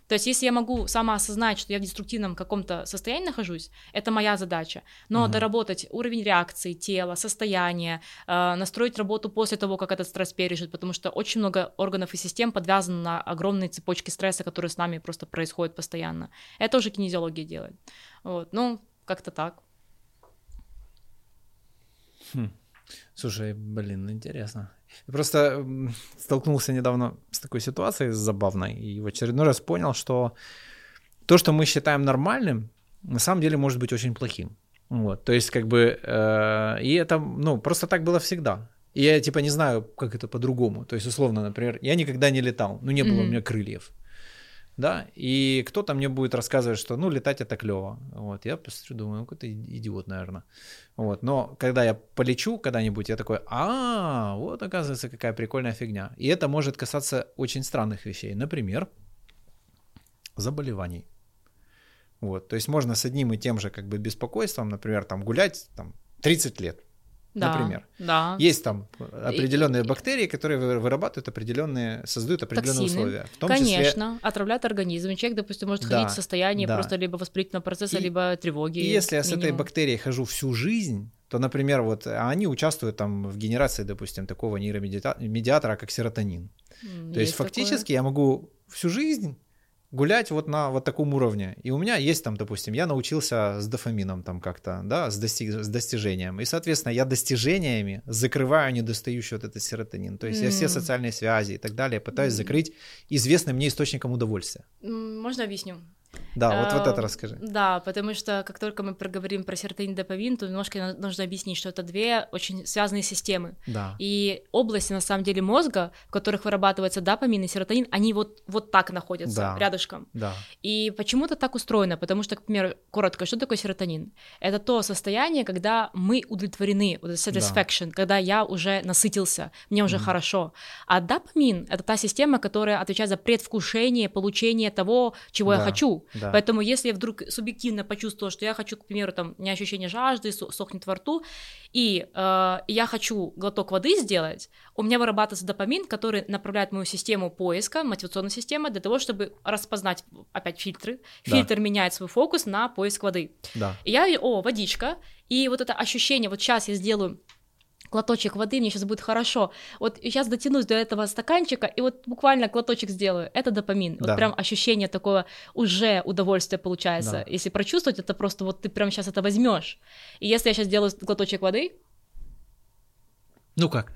То есть, если я могу самоосознать, что я в деструктивном каком-то состоянии нахожусь, это моя задача. Но Мгм. доработать уровень реакции тела, состояние, э, настроить работу после того, как этот стресс пережит, потому что очень много органов и систем подвязано на огромные цепочки стресса, которые с нами просто происходят постоянно. Это уже кинезиология делает. Вот, ну, как-то так. Слушай, блин, интересно. Я Просто столкнулся недавно с такой ситуацией забавной и в очередной раз понял, что то, что мы считаем нормальным, на самом деле может быть очень плохим. Вот, то есть как бы э, и это, ну, просто так было всегда. И я типа не знаю, как это по-другому. То есть условно, например, я никогда не летал, ну не было у Мгм. меня крыльев. Да, и кто-то мне будет рассказывать, что, ну, летать это клево. Вот, я посмотрю, думаю, ну, какой-то идиот, наверное. Вот, но когда я полечу когда-нибудь, я такой, а, вот оказывается, какая прикольная фигня. И это может касаться очень странных вещей. Например, заболеваний. Вот, то есть можно с одним и тем же как бы беспокойством, например, там гулять там 30 лет. Да, Например. Да. Есть там определенные бактерии, которые вы- вырабатывают определенные, создают определенные Токсины. условия. В том числе Конечно, отравляют организм. И человек, допустим, может Да, ходить в состоянии да. просто либо воспалительного процесса, И- либо тревоги. И если я с этой минимум. бактерией хожу всю жизнь, то, например, вот а они участвуют там в генерации, допустим, такого нейромедиатора, как серотонин. М, То есть, такое. фактически я могу всю жизнь гулять вот на вот таком уровне. И у меня есть там, допустим, я научился с дофамином там как-то, да, с, достиг- с достижением. И, соответственно, я достижениями закрываю недостающий вот этот серотонин. То есть я все социальные связи и так далее пытаюсь М. закрыть известным мне источником удовольствия. Можно объясню? Да, вот, вот это расскажи. Да, потому что как только мы проговорим про серотонин и дофамин, то немножко нужно объяснить, что это две очень связанные системы. Да. И области, на самом деле, мозга, в которых вырабатывается допамин и серотонин, они вот, вот так находятся Да. рядышком. Да. И почему-то так устроено, потому что, к примеру, коротко, что такое серотонин? Это то состояние, когда мы удовлетворены, вот это satisfaction, когда я уже насытился, мне уже Мгм. хорошо. А допамин — это та система, которая отвечает за предвкушение, получение того, чего я Да. Да. Поэтому если я вдруг субъективно почувствовала, что я хочу, к примеру, там, не ощущение жажды, со- сохнет во рту, и э, я хочу глоток воды сделать, у меня вырабатывается допамин, который направляет мою систему поиска, мотивационную систему, для того, чтобы распознать опять фильтры. Да. Фильтр меняет свой фокус на поиск воды. Да. И я, о, водичка, и вот это ощущение, вот сейчас я сделаю глоточек воды, мне сейчас будет хорошо. Вот сейчас дотянусь до этого стаканчика, и вот буквально глоточек сделаю. Это допамин. Да. Вот прям ощущение такого уже удовольствия получается. Да. Если прочувствовать, это просто вот ты прям сейчас это возьмешь. И если я сейчас сделаю глоточек воды, Ну как?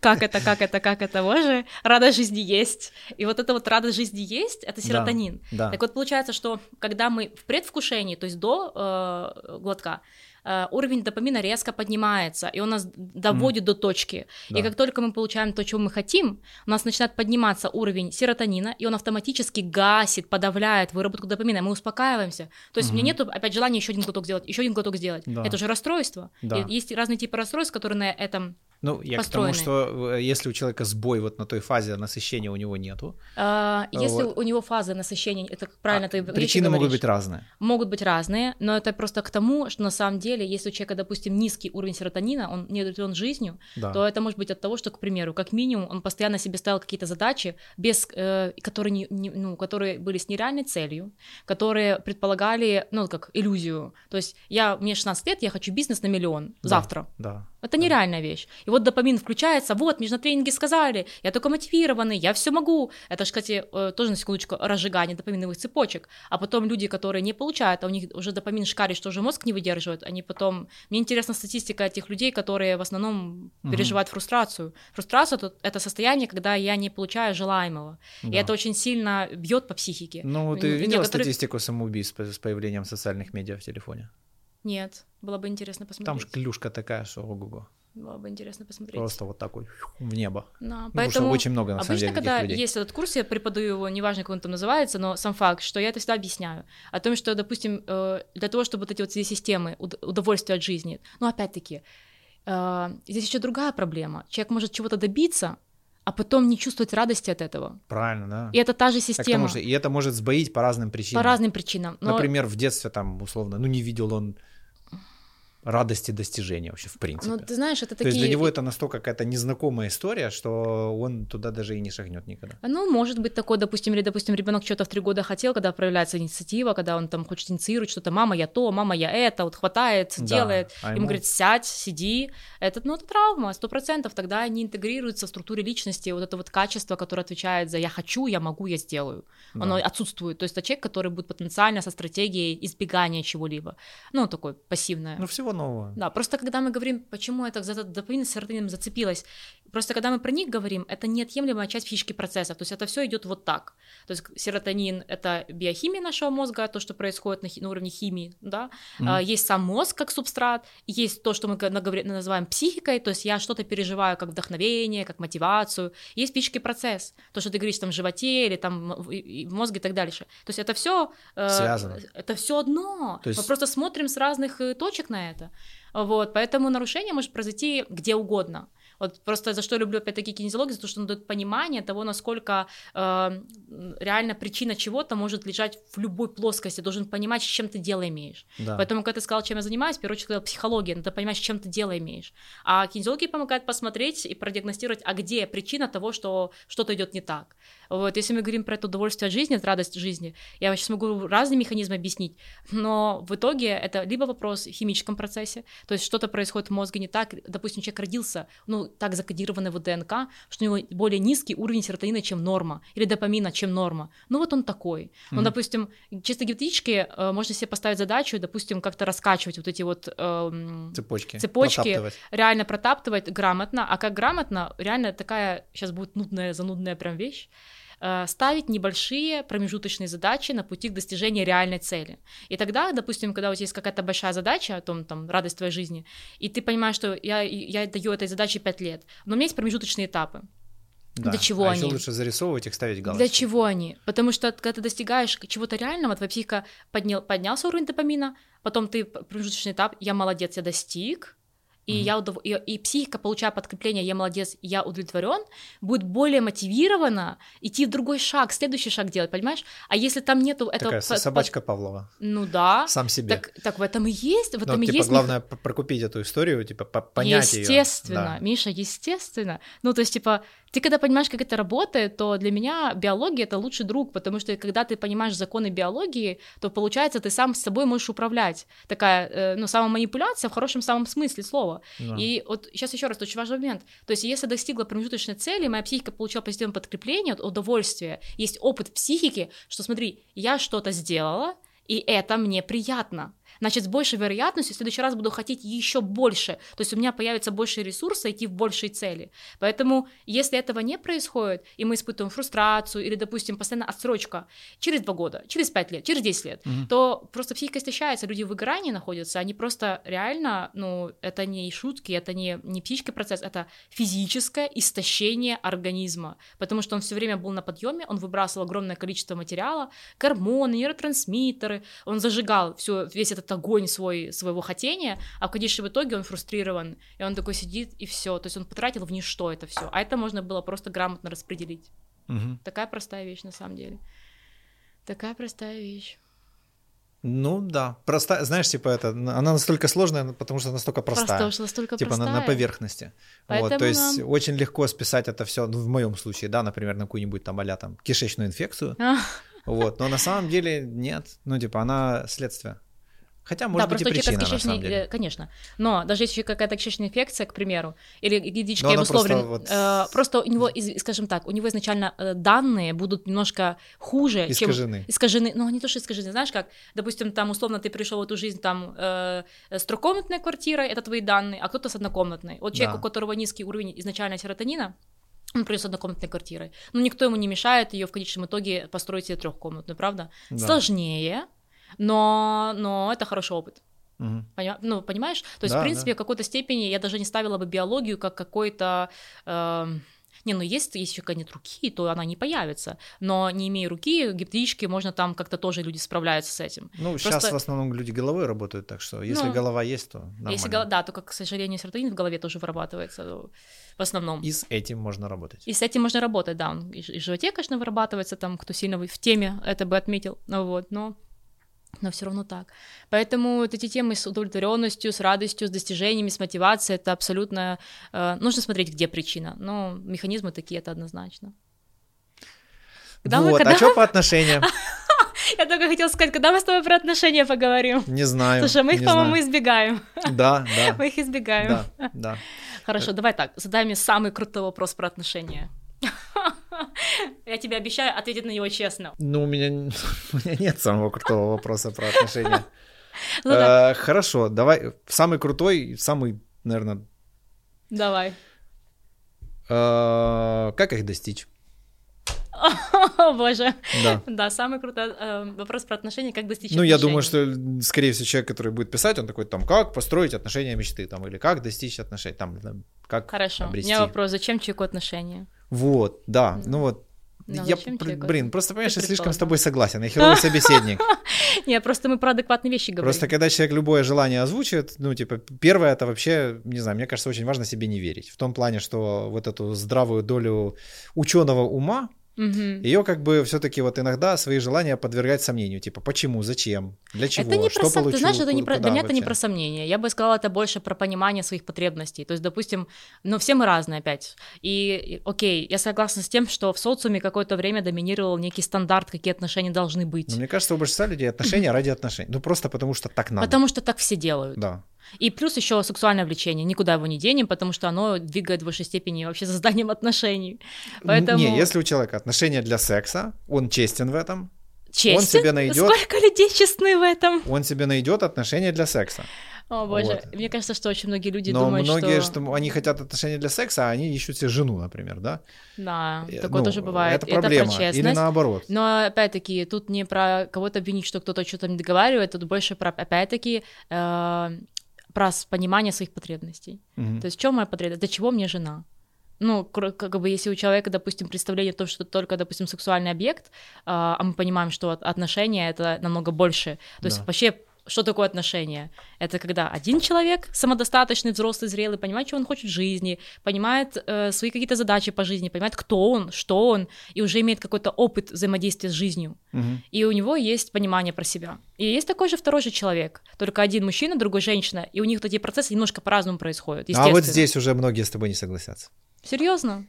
как это, как это, как это, боже, радость жизни есть. И вот это вот радость жизни есть, это серотонин. Да. Так вот, получается, что когда мы в предвкушении, то есть до э, глотка, уровень допамина резко поднимается, и он нас доводит до точки. Да. И как только мы получаем то, чего мы хотим, у нас начинает подниматься уровень серотонина, и он автоматически гасит, подавляет выработку допамина, мы успокаиваемся. То есть у меня нету опять желания еще один глоток сделать, еще один глоток сделать. Да. Это же расстройство. Да. И есть разные типы расстройств, которые на этом Ну, я построены. к тому, что э, если у человека сбой вот на той фазе насыщения у него нету. А, если Вот. у него фаза насыщения, это правильно а, ты Причины могут говоришь. быть разные. Могут быть разные, но это просто к тому, что на самом деле, если у человека, допустим, низкий уровень серотонина, он не удовлетворен жизнью, Да. то это может быть от того, что, к примеру, как минимум, он постоянно себе ставил какие-то задачи, без, э, которые, не, не- ну, которые были с нереальной целью, которые предполагали, ну, как иллюзию. То есть я, мне 16 лет, я хочу бизнес на миллион Да. завтра. Да. Это нереальная вещь. И вот допамин включается, вот, мне же на тренинге сказали, я только мотивированный, я все могу. Это же, кстати, э, тоже на секундочку разжигание допаминовых цепочек. А потом люди, которые не получают, а у них уже допамин шкарит, что уже мозг не выдерживает, они потом... Мне интересна статистика этих людей, которые в основном Мгм. переживают фрустрацию. Фрустрация — это- состояние, когда я не получаю желаемого. И Да. это очень сильно бьет по психике. Ну, ты видела некоторые- статистику самоубийств с появлением социальных медиа в телефоне? Нет, было бы интересно Там посмотреть. же клюшка такая, что ого-го. Было бы интересно посмотреть. Просто вот так вот в небо. Да, Ну, потому что поэтому... очень много, на самом Обычно, деле, когда людей. есть этот курс, я преподаю его, неважно, как он там называется, но сам факт, что я это всегда объясняю. О том, что, допустим, э, для того, чтобы вот эти вот системы уд- удовольствия от жизни, ну, опять-таки, э, здесь еще другая проблема. Человек может чего-то добиться, а потом не чувствовать радости от этого. Правильно, да. И это та же Так, система потому что и это может сбоить по разным причинам. по разным причинам. Но Например, в детстве там, условно, ну не видел он радости достижения вообще в принципе. ну, ты знаешь, это То такие... есть для него это настолько какая-то незнакомая история, что он туда даже и не шагнет никогда. Ну, может быть такое, допустим, или, допустим, ребенок что-то в три года хотел, когда проявляется инициатива, когда он там хочет инициировать что-то, мама, я то, мама, я это, вот хватает, Да, делает. а Ему ему- говорят, сядь, сиди. Это, ну, это травма, сто процентов. Тогда не интегрируется в структуре личности вот это вот качество, которое отвечает за я хочу, я могу, я сделаю. Да. Оно отсутствует. То есть это человек, который будет потенциально со стратегией избегания чего-либо. Ну, такой пассивное. Ну всего нового. Да, просто когда мы говорим, почему это за с серотонином зацепилось, просто когда мы про них говорим, это неотъемлемая часть психических процессов, то есть это все идет вот так. То есть серотонин — это биохимия нашего мозга, то, что происходит на, на уровне химии, да. А, есть сам мозг как субстрат, есть то, что мы называем психикой, то есть я что-то переживаю как вдохновение, как мотивацию. Есть психический процесс, то, что ты говоришь там в животе или там в, мозге и так дальше. То есть это все Связано. это все одно. То есть- Мы просто смотрим с разных э, точек на это. Вот, поэтому нарушение может произойти где угодно. Вот просто за что люблю опять-таки кинезиологию, за то, что он дает понимание того, насколько э, реально причина чего-то может лежать в любой плоскости. Должен понимать, с чем ты дело имеешь. Да. Поэтому, когда ты сказал, чем я занимаюсь, в первую очередь сказал психология, надо понимать, с чем ты дело имеешь. А кинезиология помогает посмотреть и продиагностировать, а где причина того, что что-то идет не так. Вот, если мы говорим про это удовольствие от жизни, радость жизни, я сейчас могу разные механизмы объяснить, но в итоге это либо вопрос в химическом процессе, то есть что-то происходит в мозге не так, допустим, человек родился, ну, так закодированный в ДНК, что у него более низкий уровень серотонина, чем норма, или допамина, чем норма. Ну, вот он такой. Ну, Мгм. допустим, чисто гипотетически э, можно себе поставить задачу, допустим, как-то раскачивать вот эти вот эм, Цепочки. цепочки. протаптывать. реально протаптывать грамотно, а как грамотно, реально такая, сейчас будет нудная, занудная прям вещь, э, ставить небольшие промежуточные задачи на пути к достижению реальной цели. И тогда, допустим, когда у тебя есть какая-то большая задача, о том, там, радость твоей жизни, и ты понимаешь, что я, я даю этой задаче 5 лет, но у меня есть промежуточные этапы. Да. Для чего а еще они? лучше зарисовывать их, ставить галочки. Для чего они? Потому что когда ты достигаешь чего-то реального, твоя психика поднял, поднялся уровень допамина, потом ты промежуточный этап, я молодец, я достиг, и, Мгм. я удов... и, и психика, получая подкрепление, я молодец, я удовлетворен, будет более мотивирована идти в другой шаг, следующий шаг делать, понимаешь? А если там нету этого... Такая собачка Павлова. Ну да. Сам себе. Так, так в этом и есть, в Ну, этом и типа, есть главное прокупить эту историю, типа, по- понять её. Естественно, Да. Миша, естественно. Ну, то есть, типа, ты когда понимаешь, как это работает, то для меня биология это лучший друг, потому что когда ты понимаешь законы биологии, то получается, ты сам с собой можешь управлять. Такая, э, ну, самоманипуляция в хорошем самом смысле слова. Да. И вот сейчас еще раз, очень важный момент. То есть, если достигла промежуточной цели, моя психика получила позитивное подкрепление, от удовольствия, есть опыт в психике, что смотри, я что-то сделала, и это мне приятно. Значит, с большей вероятностью в следующий раз буду хотеть еще больше. То есть у меня появится больше ресурса идти в большие цели. Поэтому, если этого не происходит, и мы испытываем фрустрацию или, допустим, постоянно отсрочка через два года, через пять лет, через 10 лет, Мгм. то просто психика истощается, люди в выгорании находятся, они просто реально, ну, это не шутки, это не, не психический процесс, это физическое истощение организма, потому что он все время был на подъеме, он выбрасывал огромное количество материала, гормоны, нейротрансмиттеры, он зажигал всё, весь этот этот огонь свой, своего хотения, а в конечном итоге он фрустрирован, и он такой сидит, и все. То есть он потратил в ничто это все. А это можно было просто грамотно распределить. Мгм. Такая простая вещь на самом деле. Такая простая вещь. Ну да, простая, знаешь, типа это, она настолько сложная, потому что настолько простая. Просто что настолько Типа на, простая. на поверхности. вот, Поэтому то есть нам- очень легко списать это все, ну, в моем случае, да, например, на какую-нибудь там а там кишечную инфекцию. А, Вот, но на самом деле нет. Ну, типа, она следствие. Хотя, может да, быть, и просто у человека причина, на самом деле. э, конечно. Но даже если какая-то кишечная инфекция, к примеру, или Но она обусловлен, просто вот- э, просто у него, скажем так, у него изначально э, данные будут немножко хуже, чем Искажены. искажены, ну не то, что искажены, знаешь как, допустим, там условно ты пришел в эту жизнь там э, с трехкомнатной квартирой, это твои данные, а кто-то с однокомнатной. Вот человек, Да. у которого низкий уровень изначально серотонина, он придет с однокомнатной квартирой. Но никто ему не мешает ее в конечном итоге построить себе трехкомнатную, правда? Да. Сложнее, но, но это хороший опыт. Мгм. Поня- Ну, понимаешь? То есть, Да, в принципе, да. в какой-то степени я даже не ставила бы биологию как какой-то... эм, Не, ну есть, есть еще нет руки, то она не появится. Но не имея руки, гипотетически можно там как-то тоже люди справляются с этим. Ну, Просто- сейчас в основном люди головой работают, так что если Ну, голова есть, то нормально. Если, гол- да, только, к сожалению, серотонин в голове тоже вырабатывается в основном. И с этим можно работать. И с этим можно работать, да. Он и в животе, конечно, вырабатывается, там, кто сильно в в теме, это бы отметил. Ну вот, но но все равно так. Поэтому вот эти темы с удовлетворенностью, с радостью, с достижениями, с мотивацией, это абсолютно... э, нужно смотреть, где причина. Но механизмы такие, это однозначно. Когда мы- вот, когда- а что по отношениям? Я только хотела сказать, когда мы с тобой про отношения поговорим? Не знаю. Слушай, мы их, по-моему, избегаем. Да, да, Мы их избегаем. да, да. Хорошо, давай так, задай мне самый крутой вопрос про отношения. Я тебе обещаю ответить на него честно. Ну, у меня, у меня нет самого крутого вопроса про отношения. Ну Э, Хорошо, давай. Самый крутой, самый, наверное, давай. как их достичь? О, боже. Да. Да, самый крутой э, вопрос про отношения, как достичь Ну, я думаю, что, скорее всего, человек, который будет писать, он такой, там, как построить отношения мечты, там, или как достичь отношений, там, как Хорошо, у обрести. меня вопрос, зачем человеку отношения? Вот, да, ну вот, Ну, я, блин, просто, понимаешь, я слишком с тобой согласен, я херовый собеседник. Не, просто мы про адекватные вещи говорим. Просто когда человек любое желание озвучивает, ну, типа, первое, это вообще, не знаю, мне кажется, очень важно себе не верить. В том плане, что вот эту здравую долю ученого ума, Мгм. ее как бы все-таки вот иногда свои желания подвергать сомнению. Типа, почему, зачем, для чего, Это не что про сом- получу, Ты знаешь, это не про... для меня это не вообще? про сомнения. Я бы сказала, это больше про понимание своих потребностей. То есть, допустим, ну, все мы разные опять. И, и, окей, я согласна с тем, что в социуме какое-то время доминировал некий стандарт, какие отношения должны быть. Но мне кажется, у большинства людей отношения ради отношений. Ну, просто потому что так надо. Потому что так все делают. Да. И плюс еще сексуальное влечение. Никуда его не денем, потому что оно двигает в высшей степени вообще созданием отношений. Поэтому Не, если у человека отношения для секса, он честен в этом, честен. он себе найдет- Сколько людей честны в этом? он себе найдет отношения для секса. О, боже. Вот. Мне кажется, что очень многие люди Но думают, многие, что... что... они хотят отношения для секса, а они ищут себе жену, например, да? Да, Э, такое ну, тоже бывает. Это И про проблема. Или честность. наоборот. Но опять-таки, тут не про кого-то обвинить, что кто-то что-то не договаривает, тут больше про, опять-таки, э, про понимание своих потребностей. Мгм. То есть, в чем моя потребность? Для чего мне жена? Ну, как бы, если у человека, допустим, представление о том, что только, допустим, сексуальный объект, а а мы понимаем, что от- отношения это намного больше. То есть, Да. вообще, что такое отношения? Это когда один человек, самодостаточный, взрослый, зрелый, понимает, что он хочет в жизни, понимает э, свои какие-то задачи по жизни, понимает, кто он, что он, и уже имеет какой-то опыт взаимодействия с жизнью. Мгм. И у него есть понимание про себя. И есть такой же второй же человек, только один мужчина, другой женщина, и у них эти процессы немножко по-разному происходят. А вот здесь уже многие с тобой не согласятся. Серьезно?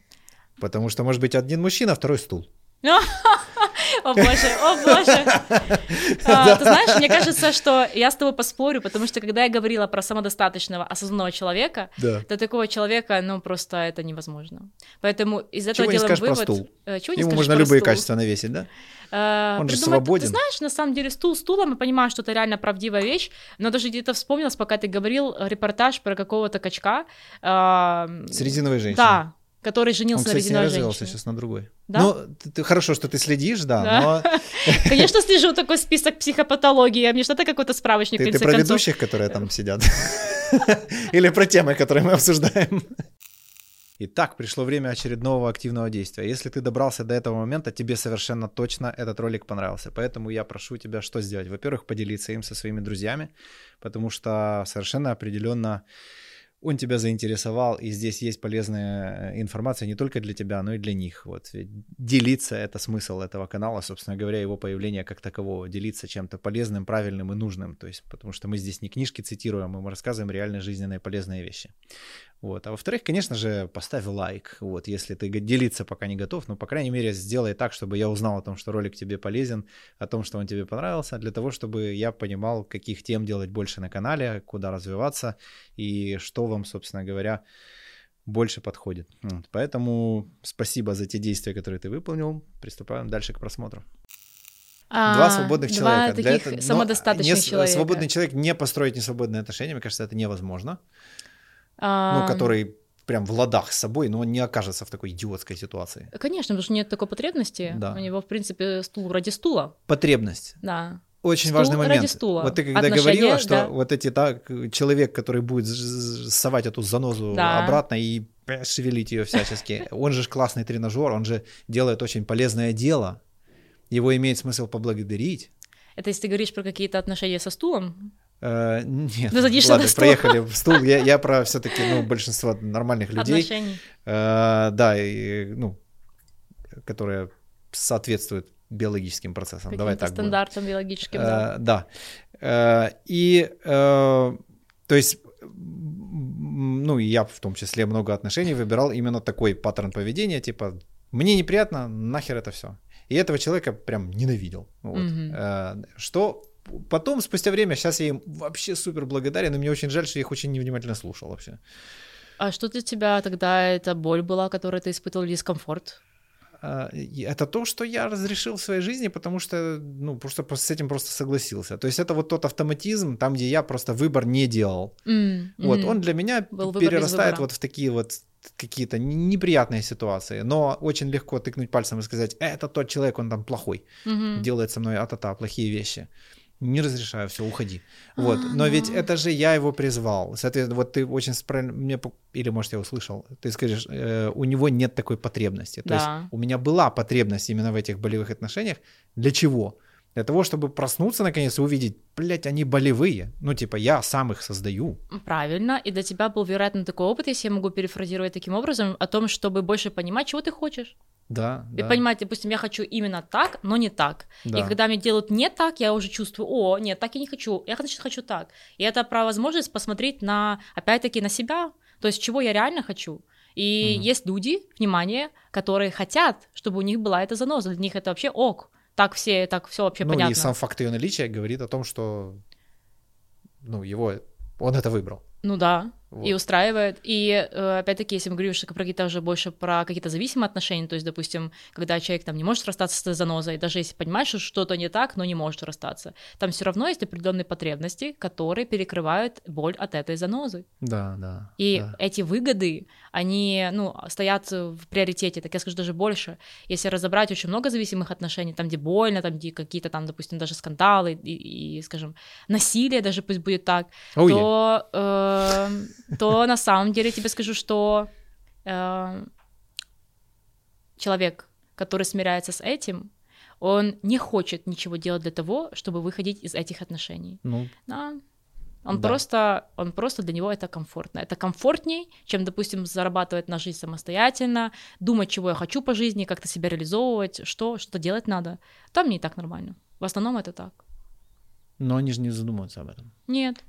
Потому что может быть один мужчина, а второй стул. О боже, о боже. А, Ты знаешь, мне кажется, что я с тобой поспорю, потому что когда я говорила про самодостаточного, осознанного человека, Да. то такого человека, ну, просто это невозможно. Поэтому из этого Чего делаем вывод... Э, Чего не Ему скажешь можно про любые стул? качества навесить, да? Э, Он же свободен. Ты знаешь, на самом деле, стул стулом, я понимаю, что это реально правдивая вещь, но даже где-то вспомнилось, пока ты говорил э, репортаж про какого-то качка. С резиновой женщиной. Да, который Он, женился на кстати, не развелся женщине. сейчас на другой. Да? Ну, ты- ты- хорошо, что ты следишь, да, Да. но Конечно, слежу такой список психопатологии, а мне что-то какой-то справочник, в ты, ты конце про концов. ведущих, которые там сидят? Или про темы, которые мы обсуждаем? Итак, пришло время очередного активного действия. Если ты добрался до этого момента, тебе совершенно точно этот ролик понравился. Поэтому я прошу тебя что сделать? Во-первых, поделиться им со своими друзьями, потому что совершенно определенно он тебя заинтересовал, и здесь есть полезная э, информация не только для тебя, но и для них. Вот делиться это смысл этого канала, собственно говоря, его появление как такового, делиться чем-то полезным, правильным и нужным. То есть, потому что мы здесь не книжки цитируем, мы рассказываем реально жизненные полезные вещи. Вот. А во-вторых, конечно же, поставь лайк, вот, если ты делиться пока не готов, но, по крайней мере, сделай так, чтобы я узнал о том, что ролик тебе полезен, о том, что он тебе понравился, для того, чтобы я понимал, каких тем делать больше на канале, куда развиваться и что вам, собственно говоря, больше подходит. Вот. Поэтому спасибо за те действия, которые ты выполнил. Приступаем дальше к просмотру. А, два свободных два человека. Таких Для этого, самодостаточных не, человека. Свободный человек не построить несвободные отношения, мне кажется, это невозможно ну, который прям в ладах с собой, но он не окажется в такой идиотской ситуации. Конечно, потому что нет такой потребности. Да. У него, в принципе, стул ради стула. Потребность. Да. Очень Стул важный момент. ради стула. Вот ты когда Отношения, говорила, что да. вот эти так человек, который будет совать эту занозу Да. обратно и э, шевелить ее всячески, он же классный тренажер, он же делает очень полезное дело. Его имеет смысл поблагодарить. Это если ты говоришь про какие-то отношения со стулом. Э, нет, Ну, садишься ладно, стул. проехали в стул. Я, я про все-таки ну, большинство нормальных людей. Отношений. Э, да, и, ну, которые соответствуют биологическим процессам. Давай Каким-то так будем. стандартам биологическим, да. Э, да. Э, И, то есть, ну, я в том числе много отношений выбирал именно такой паттерн поведения, типа, мне неприятно, нахер это все. И этого человека прям ненавидел. Вот. Мгм. Э, Что потом, спустя время, сейчас я им вообще супер благодарен, и мне очень жаль, что я их очень невнимательно слушал вообще. А что для тебя тогда это боль была, которую ты испытывал, дискомфорт? А, Это то, что я разрешил в своей жизни, потому что, ну, просто с этим просто согласился. То есть это вот тот автоматизм, там, где я просто выбор не делал. М, Вот, он для меня Был перерастает вот в такие вот какие-то неприятные ситуации, но очень легко тыкнуть пальцем и сказать, «Э, это тот человек, он там плохой, Мгм. делает со мной а-та-та, плохие вещи. Не разрешаю, все, уходи. Вот. А, Но ведь это же я его призвал. Соответственно, вот ты очень правильно мне, или может я услышал, ты скажешь, э, у него нет такой потребности. То Да. есть у меня была потребность именно в этих болевых отношениях. Для чего? Для того, чтобы проснуться наконец и увидеть, блядь, они болевые. Ну, типа, я сам их создаю. Правильно, и для тебя был, вероятно, такой опыт, если я могу перефразировать таким образом, о том, чтобы больше понимать, чего ты хочешь. Да, И да. понимать, допустим, я хочу именно так, но не так. Да. И когда мне делают не так, я уже чувствую, о, нет, так я не хочу, я, значит, хочу так. И это про возможность посмотреть на, опять-таки, на себя, то есть чего я реально хочу. И Мгм. есть люди, внимание, которые хотят, чтобы у них была эта заноза, для них это вообще ок. Так все, так все вообще ну, понятно. и сам факт ее наличия говорит о том, что, ну, его, он это выбрал. Ну да, Вот. и устраивает. И э, опять-таки, если мы говорим что про какие-то уже больше про какие-то зависимые отношения, то есть, допустим, когда человек там не может расстаться с занозой, даже если понимаешь, что что-то не так, но не может расстаться, там все равно есть определенные потребности, которые перекрывают боль от этой занозы. Да, да. И да. эти выгоды, они, ну, стоят в приоритете, так я скажу даже больше. Если разобрать очень много зависимых отношений, там, где больно, там, где какие-то там, допустим, даже скандалы и, и, скажем, насилие даже пусть будет так, Oh, yeah. то, э, то на самом деле тебе скажу, что э, человек, который смиряется с этим, он не хочет ничего делать для того, чтобы выходить из этих отношений. Ну, Да. Он Да. просто, он просто для него это комфортно. Это комфортней, чем, допустим, зарабатывать на жизнь самостоятельно, думать, чего я хочу по жизни, как-то себя реализовывать, что, что делать надо. Там не так нормально. В основном это так. но они же не задумываются об этом. Нет.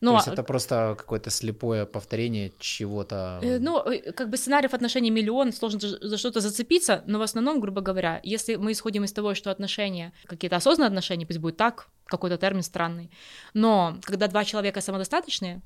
То Ну, есть а- это просто какое-то слепое повторение чего-то. Э, Ну, э, как бы сценариев отношений миллион, сложно за что-то зацепиться, но в основном, грубо говоря, если мы исходим из того, что отношения, какие-то осознанные отношения, пусть будет так, какой-то термин странный, но когда два человека самодостаточные,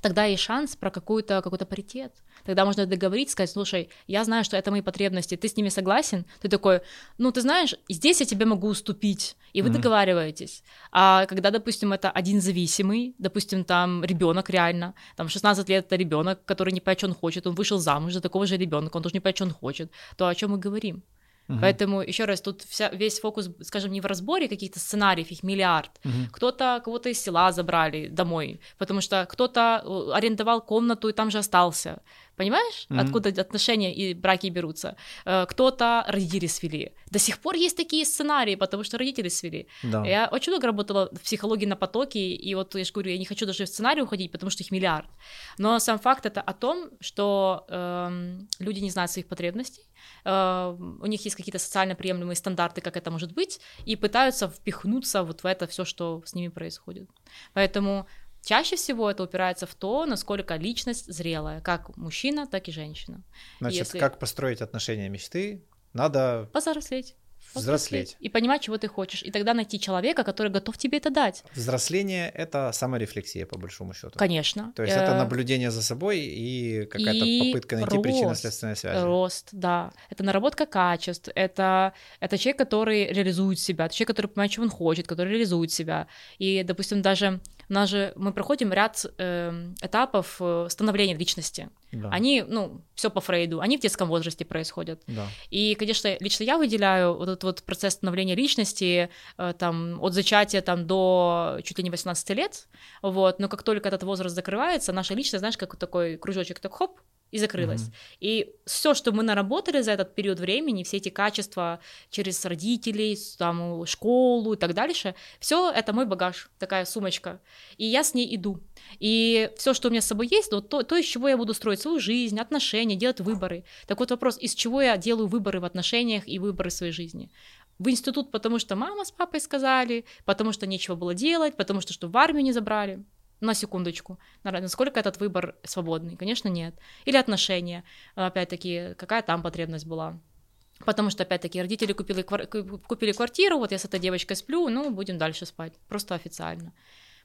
тогда есть шанс про какую-то, какой-то паритет. Тогда можно договориться, сказать, слушай, я знаю, что это мои потребности, ты с ними согласен? Ты такой, ну, ты знаешь, здесь я тебе могу уступить, и вы Мгм. договариваетесь. А когда, допустим, это один зависимый, допустим, там ребенок реально, там 16 лет это ребенок, который не понимает, что он хочет, он вышел замуж за такого же ребенка, он тоже не понимает, что он хочет, то о чем мы говорим? Угу. Поэтому, еще раз, тут вся, весь фокус, скажем, не в разборе каких-то сценариев, их миллиард. Угу. Кто-то кого-то из села забрали домой, потому что кто-то э, арендовал комнату и там же остался. Понимаешь, mm-hmm. откуда отношения и браки берутся? Э, кто-то родители свели. До сих пор есть такие сценарии, потому что родители свели. Да. Я очень много работала в психологии на потоке, и вот я же говорю, я не хочу даже в сценарий уходить, потому что их миллиард. Но сам факт это о том, что э, люди не знают своих потребностей, э, у них есть какие-то социально приемлемые стандарты, как это может быть, и пытаются впихнуться вот в это все, что с ними происходит. Поэтому Чаще всего это упирается в то, насколько личность зрелая, как мужчина, так и женщина. Значит, Если... как построить отношения мечты? Надо... Повзрослеть. Взрослеть. И понимать, чего ты хочешь. И тогда найти человека, который готов тебе это дать. Взросление — это саморефлексия, по большому счету. Конечно. То есть это э, наблюдение за собой и какая-то и попытка найти причинно-следственные связи. Рост, да. Это наработка качеств, это, это человек, который реализует себя, это человек, который понимает, чего он хочет, который реализует себя. И, допустим, даже нас же мы проходим ряд э, этапов становления личности. Да. Они, ну, все по Фрейду, они в детском возрасте происходят. Да. И, конечно, лично я выделяю вот этот вот процесс становления личности э, там от зачатия там до чуть ли не 18 лет, вот, но как только этот возраст закрывается, наша личность, знаешь, как такой кружочек, так хоп, и закрылась. Mm-hmm. И все, что мы наработали за этот период времени, все эти качества через родителей, там, школу и так дальше, все это мой багаж, такая сумочка. И я с ней иду. И все, что у меня с собой есть, то, то, то, из чего я буду строить свою жизнь, отношения, делать выборы. Так вот вопрос, из чего я делаю выборы в отношениях и выборы в своей жизни? В институт, потому что мама с папой сказали, потому что нечего было делать, потому что что в армию не забрали на секундочку, насколько этот выбор свободный? Конечно, нет. Или отношения, опять-таки, какая там потребность была? Потому что, опять-таки, родители купили, купили квартиру, вот я с этой девочкой сплю, ну, будем дальше спать, просто официально.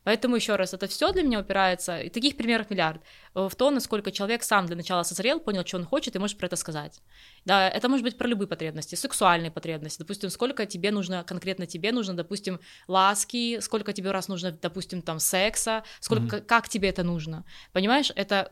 Поэтому еще раз, это все для меня упирается, и таких примеров миллиард, в то, насколько человек сам для начала созрел, понял, что он хочет, и может про это сказать. Да, это может быть про любые потребности, сексуальные потребности, допустим, сколько тебе нужно, конкретно тебе нужно, допустим, ласки, сколько тебе раз нужно, допустим, там, секса, сколько, mm-hmm. как тебе это нужно, понимаешь, это,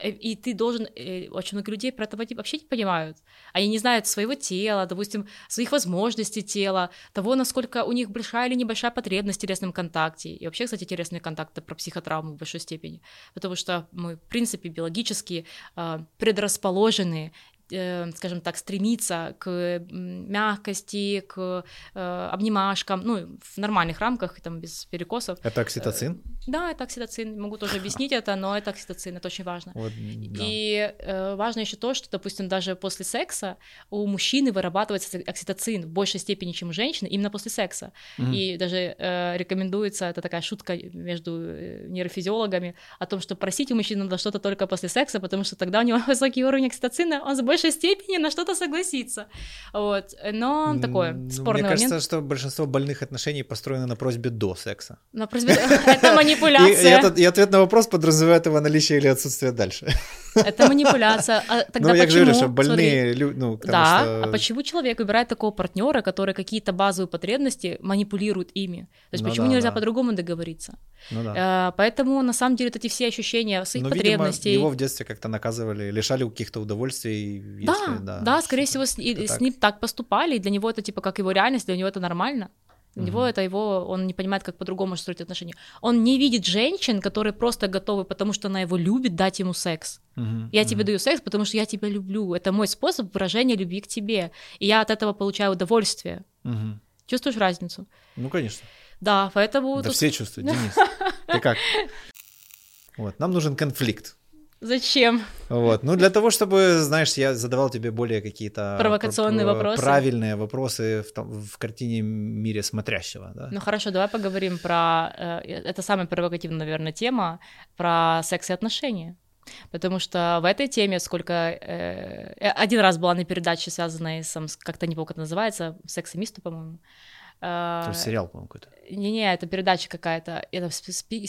э, и ты должен, э, очень много людей про это вообще не понимают, они не знают своего тела, допустим, своих возможностей тела, того, насколько у них большая или небольшая потребность в телесном контакте, и вообще, кстати, интересные контакты про психотравму в большой степени, потому что мы, в принципе, биологически э, предрасположены скажем так, стремиться к мягкости, к э, обнимашкам, ну, в нормальных рамках, там, без перекосов. Это окситоцин? Э, да, это окситоцин. Могу тоже объяснить это, но это окситоцин, это очень важно. Вот, да. И э, важно еще то, что, допустим, даже после секса у мужчины вырабатывается окситоцин в большей степени, чем у женщины, именно после секса. Угу. И даже э, рекомендуется, это такая шутка между э, нейрофизиологами, о том, что просить у мужчины надо что-то только после секса, потому что тогда у него высокий уровень окситоцина, он с большей степени на что-то согласиться. Вот. Но такое ну, спорный Мне момент. кажется, что большинство больных отношений построено на просьбе до секса. На просьбе... Это манипуляция. И ответ на вопрос подразумевает его наличие или отсутствие дальше. Это манипуляция. А тогда ну, я говорю, что больные люди, ну, Да, что... а почему человек выбирает такого партнера, который какие-то базовые потребности манипулирует ими? То есть ну, почему да, нельзя да. по-другому договориться? Ну, да. а, поэтому, на самом деле, эти все ощущения своих ну, потребностей... Видимо, его в детстве как-то наказывали, лишали каких-то удовольствий. Да, если, да, да, скорее всего, с, и, с ним так поступали, и для него это типа как его реальность, для него это нормально. У него это его, он не понимает, как по-другому строить отношения. Он не видит женщин, которые просто готовы, потому что она его любит, дать ему секс. Uh-huh, я uh-huh. тебе даю секс, потому что я тебя люблю. Это мой способ выражения любви к тебе. И я от этого получаю удовольствие. Uh-huh. Чувствуешь разницу? Ну, конечно. Да, поэтому... Да тут... все чувствуют, Денис. Ты как? Вот, нам нужен конфликт. Зачем? Вот. Ну, для того, чтобы, знаешь, я задавал тебе более какие-то провокационные пр- вопросы. Правильные вопросы в, том, в картине мире смотрящего. Да? Ну хорошо, давай поговорим про. Э, это самая провокативная, наверное, тема про секс и отношения. Потому что в этой теме сколько... Э, один раз была на передаче, связанной с... Как-то не помню, как это называется, «Секс и мисту», по-моему. Это сериал, по-моему, какой-то. Не-не, это передача какая-то. Это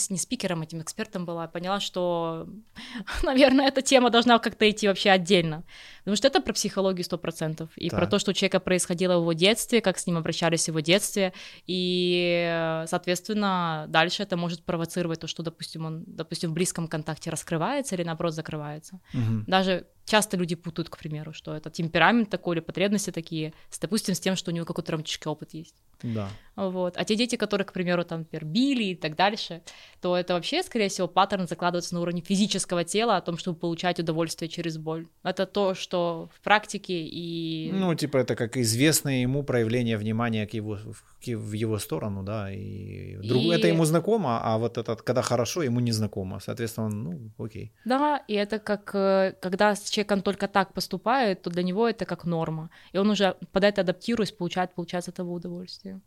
не спикером, этим экспертом была. Поняла, что, наверное, эта тема должна как-то идти вообще отдельно. Потому что это про психологию 100%, и Так. про то, что у человека происходило в его детстве, как с ним обращались в его детстве, и, соответственно, дальше это может провоцировать то, что, допустим, он, допустим, в близком контакте раскрывается или, наоборот, закрывается. Мгм. Даже часто люди путают, к примеру, что это темперамент такой или потребности такие, с, допустим, с тем, что у него какой-то романтический опыт есть. Да. Вот. А те дети, которые, к примеру, там, например, били и так дальше, то это вообще, скорее всего, паттерн закладывается на уровне физического тела, о том, чтобы получать удовольствие через боль. Это то, что в практике и... Ну, типа, это как известное ему проявление внимания к его, к- в его сторону, да, и, друг- И- это ему знакомо, а вот этот, когда хорошо, ему не знакомо, соответственно, он, ну, окей. Да, и это как, э, когда с человеком только так поступает, то для него это как норма. И он уже под это адаптируясь, получает, получается, этого удовольствие.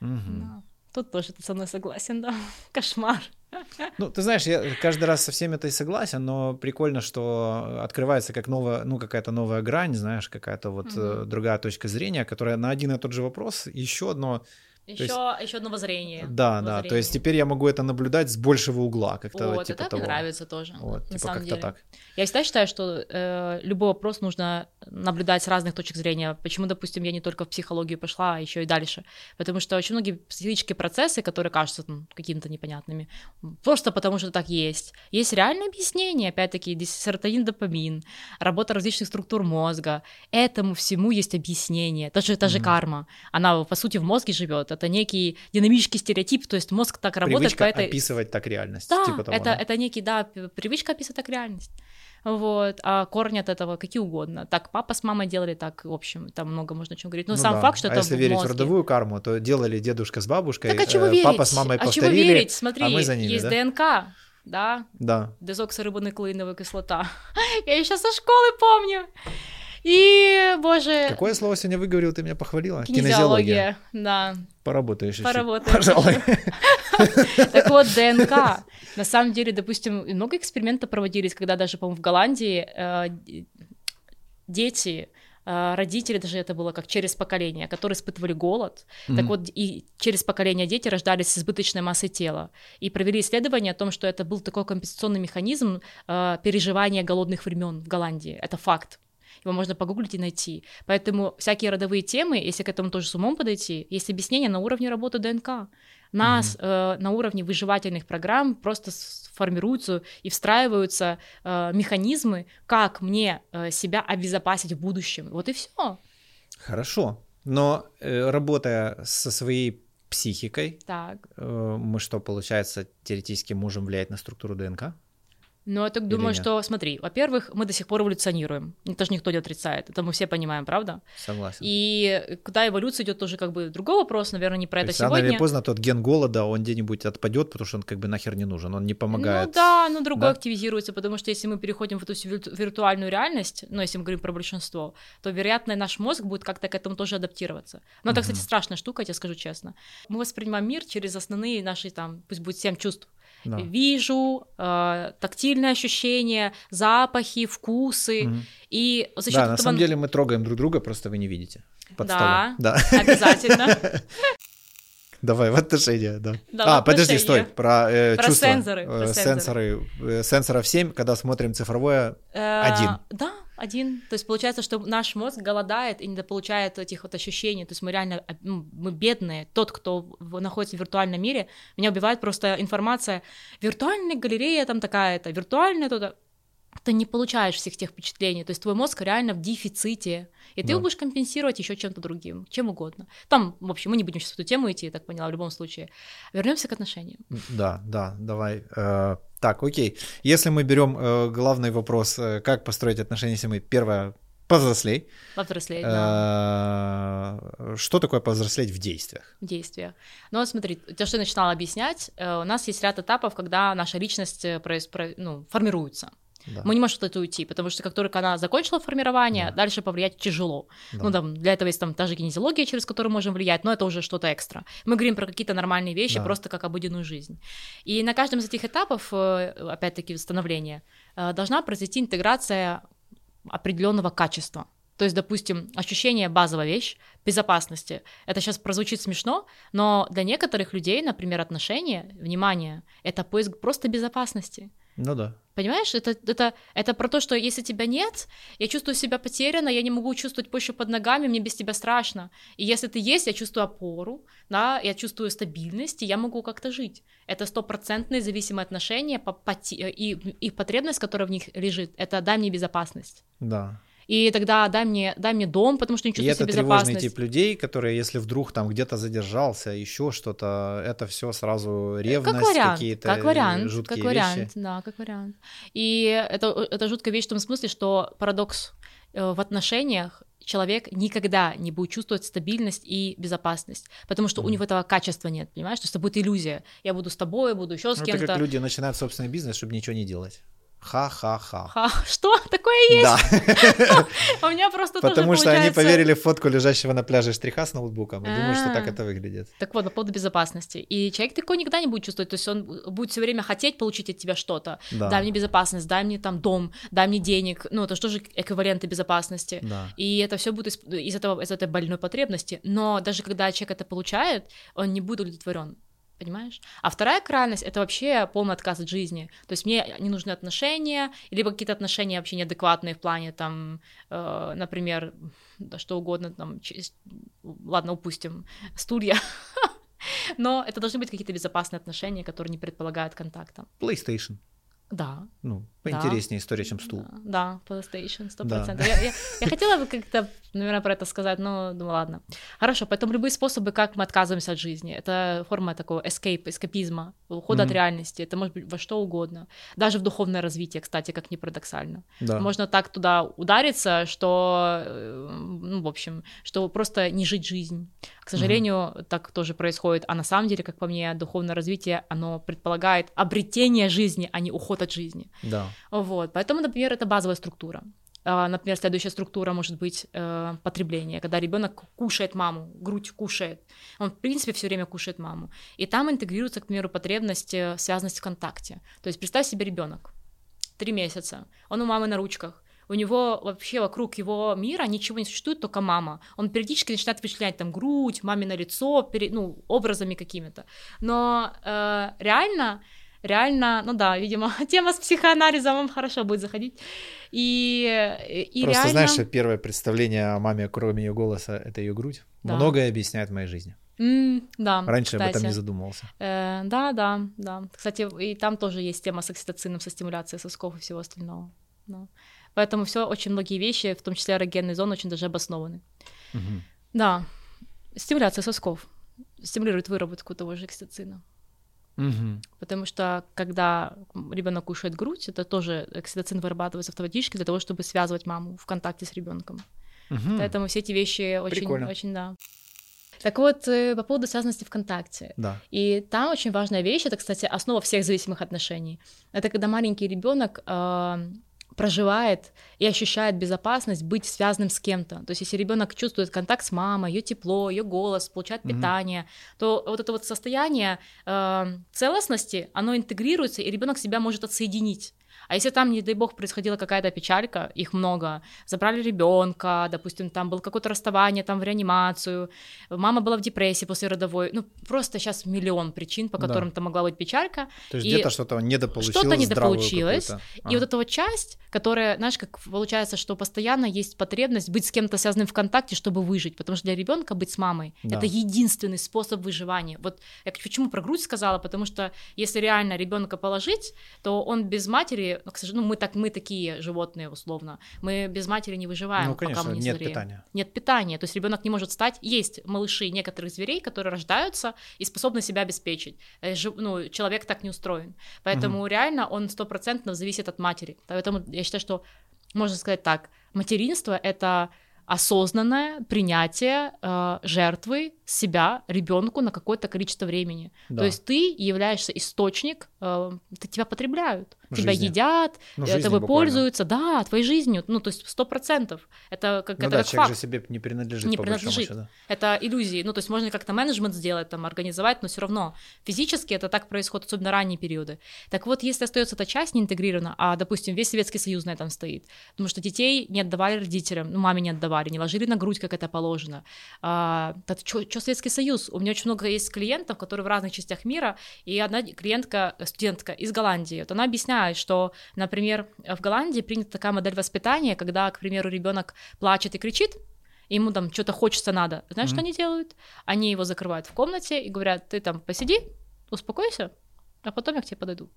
Да. Тут тоже ты со мной согласен, да. Кошмар. Ну, ты знаешь, я каждый раз со всем этой согласен, но прикольно, что открывается как новая, ну, какая-то новая грань, знаешь, какая-то вот Мгм. другая точка зрения, которая на один и тот же вопрос еще одно, Еще, есть- еще одно воззрение. да, да, то есть Воззрение. теперь я могу это наблюдать с большего угла, как-то Вот, типа это того. мне нравится тоже, Вот, на типа самом как-то деле. так. Я всегда считаю, что э, любой вопрос нужно наблюдать с разных точек зрения. Почему, допустим, я не только в психологию пошла, а еще и дальше? Потому что очень многие психические процессы, которые кажутся ну, какими-то непонятными, просто потому что так есть. Есть реальное объяснение, опять-таки, серотонин, допамин, работа различных структур мозга. Этому всему есть объяснение. Даже та же Мгм. карма, она по сути в мозге живет. Это некий динамический стереотип, то есть мозг так работает Привычка по этой описывать так реальность, да, типа того, это, да? это некий, да, привычка описывать так реальность. Вот, а корни от этого какие угодно. Так, папа с мамой делали так, в общем, там много можно чем говорить. Но Ну сам да. факт, что а это если в верить мозге. в родовую карму, то делали дедушка с бабушкой, Так а чего э, верить? папа с мамой а чего повторили, верить? Смотри, а мы за ними, есть да? ДНК, да, Да. дезоксирибонуклеиновая кислота. Я еще со школы помню. И, боже, Какое слово сегодня выговорил, ты меня похвалила? кинезиология, да. Поработаешь еще. Поработаем. Пожалуй. Так вот, ДНК. На самом деле, допустим, много экспериментов проводились, когда даже, по-моему, в Голландии э, дети, э, родители, даже это было как через поколение, которые испытывали голод. Так вот, и через поколение дети рождались с избыточной массой тела. И провели исследование о том, что это был такой компенсационный механизм э, переживания голодных времен в Голландии. Это факт. Его можно погуглить и найти. Поэтому всякие родовые темы, если к этому тоже с умом подойти, есть объяснение на уровне работы ДНК. Нас э, на уровне выживательных программ просто формируются и встраиваются э, механизмы, как мне э, себя обезопасить в будущем. Вот и все. Хорошо. Но э, работая со своей психикой, Так. э, мы что, получается, теоретически можем влиять на структуру ДНК? Ну, я так думаю, что, смотри, во-первых, мы до сих пор эволюционируем. Это же никто не отрицает. Это мы все понимаем, правда? Согласен. И куда эволюция идет, тоже как бы другой вопрос, наверное, не про То это есть рано или сегодня. поздно тот ген голода, он где-нибудь отпадет, потому что он как бы нахер не нужен, он не помогает. Ну да, но другой Да? активизируется, потому что если мы переходим в эту виртуальную реальность, ну, если мы говорим про большинство, то, вероятно, наш мозг будет как-то к этому тоже адаптироваться. Но это, кстати, Мгм. страшная штука, я тебе скажу честно. Мы воспринимаем мир через основные наши, там, пусть будет семь чувств. Да. Вижу, э, тактильные ощущения, запахи, вкусы. Мгм. И за счет Да, на этого... самом деле мы трогаем друг друга, просто вы не видите. Под Да. столом. Да. Обязательно. Давай, в отношения, да. Да, а, подожди, стой, про, э, Про чувства. сенсоры, Э, про сенсоры. э, сенсоров 7, когда смотрим цифровое. Э, Один. Да, один. То есть получается, что наш мозг голодает и недополучает этих вот ощущений. То есть мы реально, а, ну, мы бедные. Тот, кто находится в виртуальном мире, меня убивает просто информация. Виртуальная галерея там такая-то, виртуальная то ты не получаешь всех тех впечатлений, то есть твой мозг реально в дефиците, и ты Да. его будешь компенсировать еще чем-то другим, чем угодно. Там, в общем, мы не будем сейчас в эту тему идти, я так поняла, в любом случае. Вернемся к отношениям. Да, да, давай. Э, так, окей. Если мы берем э, главный вопрос, э, как построить отношения, если мы первое повзрослей. Повзрослеть, да. Что такое повзрослеть в действиях? действия. Но вот смотри, то, что я начинала объяснять, у нас есть ряд этапов, когда наша личность ну, формируется. Да, Мы не можем от этого уйти, потому что как только она закончила формирование, Да. дальше повлиять тяжело. да. Ну, там, для этого есть там та же кинезиология, через которую можем влиять, но это уже что-то экстра. Мы говорим про какие-то нормальные вещи, Да. просто как обыденную жизнь. И на каждом из этих этапов, э, опять-таки, становления, э, должна произойти интеграция определенного качества. То есть, допустим, ощущение базовая вещь безопасности. Это сейчас прозвучит смешно, но для некоторых людей, например, отношения, внимание, это поиск просто безопасности. Ну да. Понимаешь, это, это, это про то, что если тебя нет, я чувствую себя потеряно, я не могу чувствовать почву под ногами, мне без тебя страшно. И если ты есть, я чувствую опору, да, я чувствую стабильность, и я могу как-то жить. Это стопроцентные зависимые отношения по, по, и их потребность, которая в них лежит, это дай мне безопасность. Да и тогда дай мне, дай мне дом, потому что не чувствую и себя безопасность. тревожный тип людей, которые, если вдруг там где-то задержался, еще что-то, это все сразу ревность, как вариант, какие-то как вариант, жуткие как вариант, вещи. да, как вариант. И это, это жуткая вещь в том смысле, что парадокс э, в отношениях человек никогда не будет чувствовать стабильность и безопасность, потому что mm. у него этого качества нет, понимаешь? То есть это будет иллюзия. Я буду с тобой, буду еще с ну, кем-то. Это как люди начинают собственный бизнес, чтобы ничего не делать. Ха-ха-ха. Ха, что? Такое есть? Да. У меня просто Потому что они поверили в фотку лежащего на пляже штриха с ноутбуком и думают, что так а. это выглядит. Так вот, по поводу безопасности. И человек такой никогда не будет чувствовать, то есть он будет все время хотеть получить от тебя что-то. Дай мне безопасность, дай мне там дом, дай мне денег. Ну, это же эквиваленты безопасности. И это все будет из этого из этой больной потребности. Но даже когда человек это получает, он не будет удовлетворен понимаешь? А вторая крайность — это вообще полный отказ от жизни. То есть мне не нужны отношения, либо какие-то отношения вообще неадекватные в плане, там, э, например, да, что угодно, там, ладно, упустим, стулья. Но это должны быть какие-то безопасные отношения, которые не предполагают контакта. PlayStation. Да. Ну, поинтереснее да. история, чем стул. Да, PlayStation, 100%. Да. Я, я, я хотела бы как-то, наверное, про это сказать, но думаю, ладно. Хорошо, поэтому любые способы, как мы отказываемся от жизни, это форма такого escape, эскапизма, ухода mm-hmm. от реальности, это может быть во что угодно. Даже в духовное развитие, кстати, как ни парадоксально. Да. Можно так туда удариться, что, э, ну, в общем, что просто не жить жизнь. К сожалению, mm-hmm. так тоже происходит. А на самом деле, как по мне, духовное развитие, оно предполагает обретение жизни, а не уход от жизни. Да. Вот. Поэтому, например, это базовая структура. А, например, следующая структура может быть э, потребление, когда ребенок кушает маму, грудь кушает. Он, в принципе, все время кушает маму. И там интегрируется, к примеру, потребность, э, связанность в контакте. То есть представь себе ребенок, три месяца, он у мамы на ручках, у него вообще вокруг его мира ничего не существует, только мама. Он периодически начинает вычислять там грудь, мамино лицо, пере, ну, образами какими-то. Но э, реально реально, ну да, видимо, тема с психоанализом вам хорошо будет заходить. И, и Просто реально... знаешь, первое представление о маме, кроме ее голоса, это ее грудь. Да. Многое объясняет в моей жизни. Mm, да. Раньше кстати. об этом не задумывался. Э, да, да, да. Кстати, и там тоже есть тема с окситоцином, со стимуляцией сосков и всего остального. Да. Поэтому все, очень многие вещи, в том числе эрогенные зоны, очень даже обоснованы. Угу. Да. Стимуляция сосков стимулирует выработку того же окситоцина. Угу. Потому что когда ребенок кушает грудь, это тоже окситоцин вырабатывается автоматически для того, чтобы связывать маму в контакте с ребенком. Угу. Поэтому все эти вещи очень, Прикольно. очень, да. Так вот, э, по поводу связанности ВКонтакте. Да. И там очень важная вещь, это, кстати, основа всех зависимых отношений. Это когда маленький ребенок э, проживает и ощущает безопасность быть связанным с кем-то. То есть, если ребенок чувствует контакт с мамой, ее тепло, ее голос, получает mm-hmm. питание, то вот это вот состояние э, целостности, оно интегрируется, и ребенок себя может отсоединить. А если там, не дай бог, происходила какая-то печалька, их много, забрали ребенка, допустим, там было какое-то расставание, там в реанимацию, мама была в депрессии после родовой, ну просто сейчас миллион причин, по которым да. там могла быть печалька. То есть где-то что-то недополучилось, что-то недополучилось, и вот эта вот часть, которая, знаешь, как получается, что постоянно есть потребность быть с кем-то связанным в контакте, чтобы выжить, потому что для ребенка быть с мамой да. это единственный способ выживания. Вот я почему про грудь сказала, потому что если реально ребенка положить, то он без матери ну, к сожалению, ну, мы, так, мы такие животные, условно. Мы без матери не выживаем, ну, конечно, пока мы не нет зреем. питания. Нет питания. То есть ребенок не может стать. Есть малыши некоторых зверей, которые рождаются и способны себя обеспечить. Э, ну, человек так не устроен. Поэтому угу. реально он стопроцентно зависит от матери. Поэтому я считаю, что можно сказать так: материнство это осознанное принятие э, жертвы себя ребенку на какое-то количество времени. Да. То есть ты являешься источник, э, тебя потребляют, в тебя жизни. едят, ну, э, тобой пользуются, да, твоей жизнью, ну то есть сто процентов. Это как ну, это да, как человек факт. же себе не принадлежит. Не принадлежит. Счету. Это иллюзии. Ну то есть можно как-то менеджмент сделать, там организовать, но все равно физически это так происходит, особенно ранние периоды. Так вот, если остается эта часть не интегрирована, а допустим весь Советский Союз на этом стоит, потому что детей не отдавали родителям, ну маме не отдавали, не ложили на грудь, как это положено. А, что что Советский Союз? У меня очень много есть клиентов, которые в разных частях мира, и одна клиентка, студентка из Голландии, вот она объясняет, что, например, в Голландии принята такая модель воспитания, когда, к примеру, ребенок плачет и кричит, ему там что-то хочется надо. Знаешь, mm-hmm. что они делают? Они его закрывают в комнате и говорят, ты там посиди, успокойся, а потом я к тебе подойду.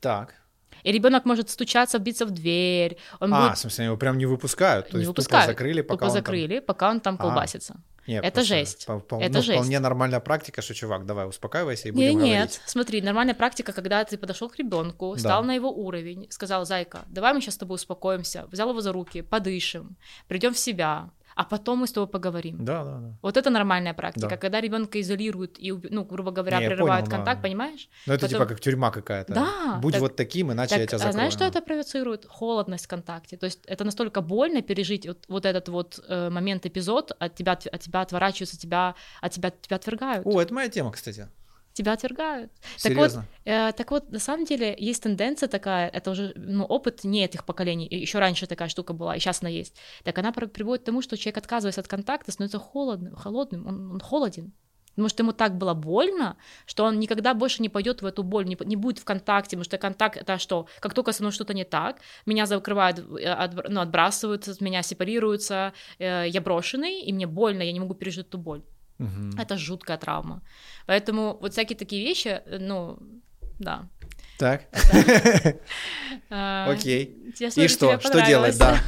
Так. И ребенок может стучаться, биться в дверь. Он а, будет... в смысле, его прям не выпускают? То не есть выпускают. тупо закрыли, пока тупо он закрыли, там... пока он там а. колбасится. А. Нет, это жесть. По, по, это ну, жесть. вполне нормальная практика, что, чувак, давай успокаивайся и будем нет, говорить. Нет, смотри, нормальная практика, когда ты подошел к ребенку, да. стал на его уровень, сказал, зайка, давай мы сейчас с тобой успокоимся, взял его за руки, подышим, придем в себя, а потом мы с тобой поговорим. Да, да, да. Вот это нормальная практика, да. когда ребенка изолируют и, ну, грубо говоря, Не, прерывают понял, контакт, да. понимаешь? Ну это потом... типа как тюрьма какая-то. Да. Будь так, вот таким, иначе так, я тебя закрою. А знаешь, что это провоцирует? Холодность в контакте. То есть это настолько больно пережить вот, вот этот вот э, момент, эпизод, от тебя, от тебя отворачиваются, тебя, от тебя, тебя отвергают. О, это моя тема, кстати тебя отвергают. Серьезно? Так вот, э, так вот, на самом деле есть тенденция такая, это уже ну, опыт не этих поколений, еще раньше такая штука была, и сейчас она есть. Так она приводит к тому, что человек, отказываясь от контакта, становится холодным, холодным, он, он холоден. Потому что ему так было больно, что он никогда больше не пойдет в эту боль, не, не будет в контакте, потому что контакт это что? Как только со мной что-то не так, меня закрывают, э, от, ну, отбрасывают, меня сепарируются, э, я брошенный, и мне больно, я не могу пережить эту боль. Угу. Это жуткая травма. Поэтому вот всякие такие вещи, э, ну, да. Так. А, Окей. И что? Что делать, да?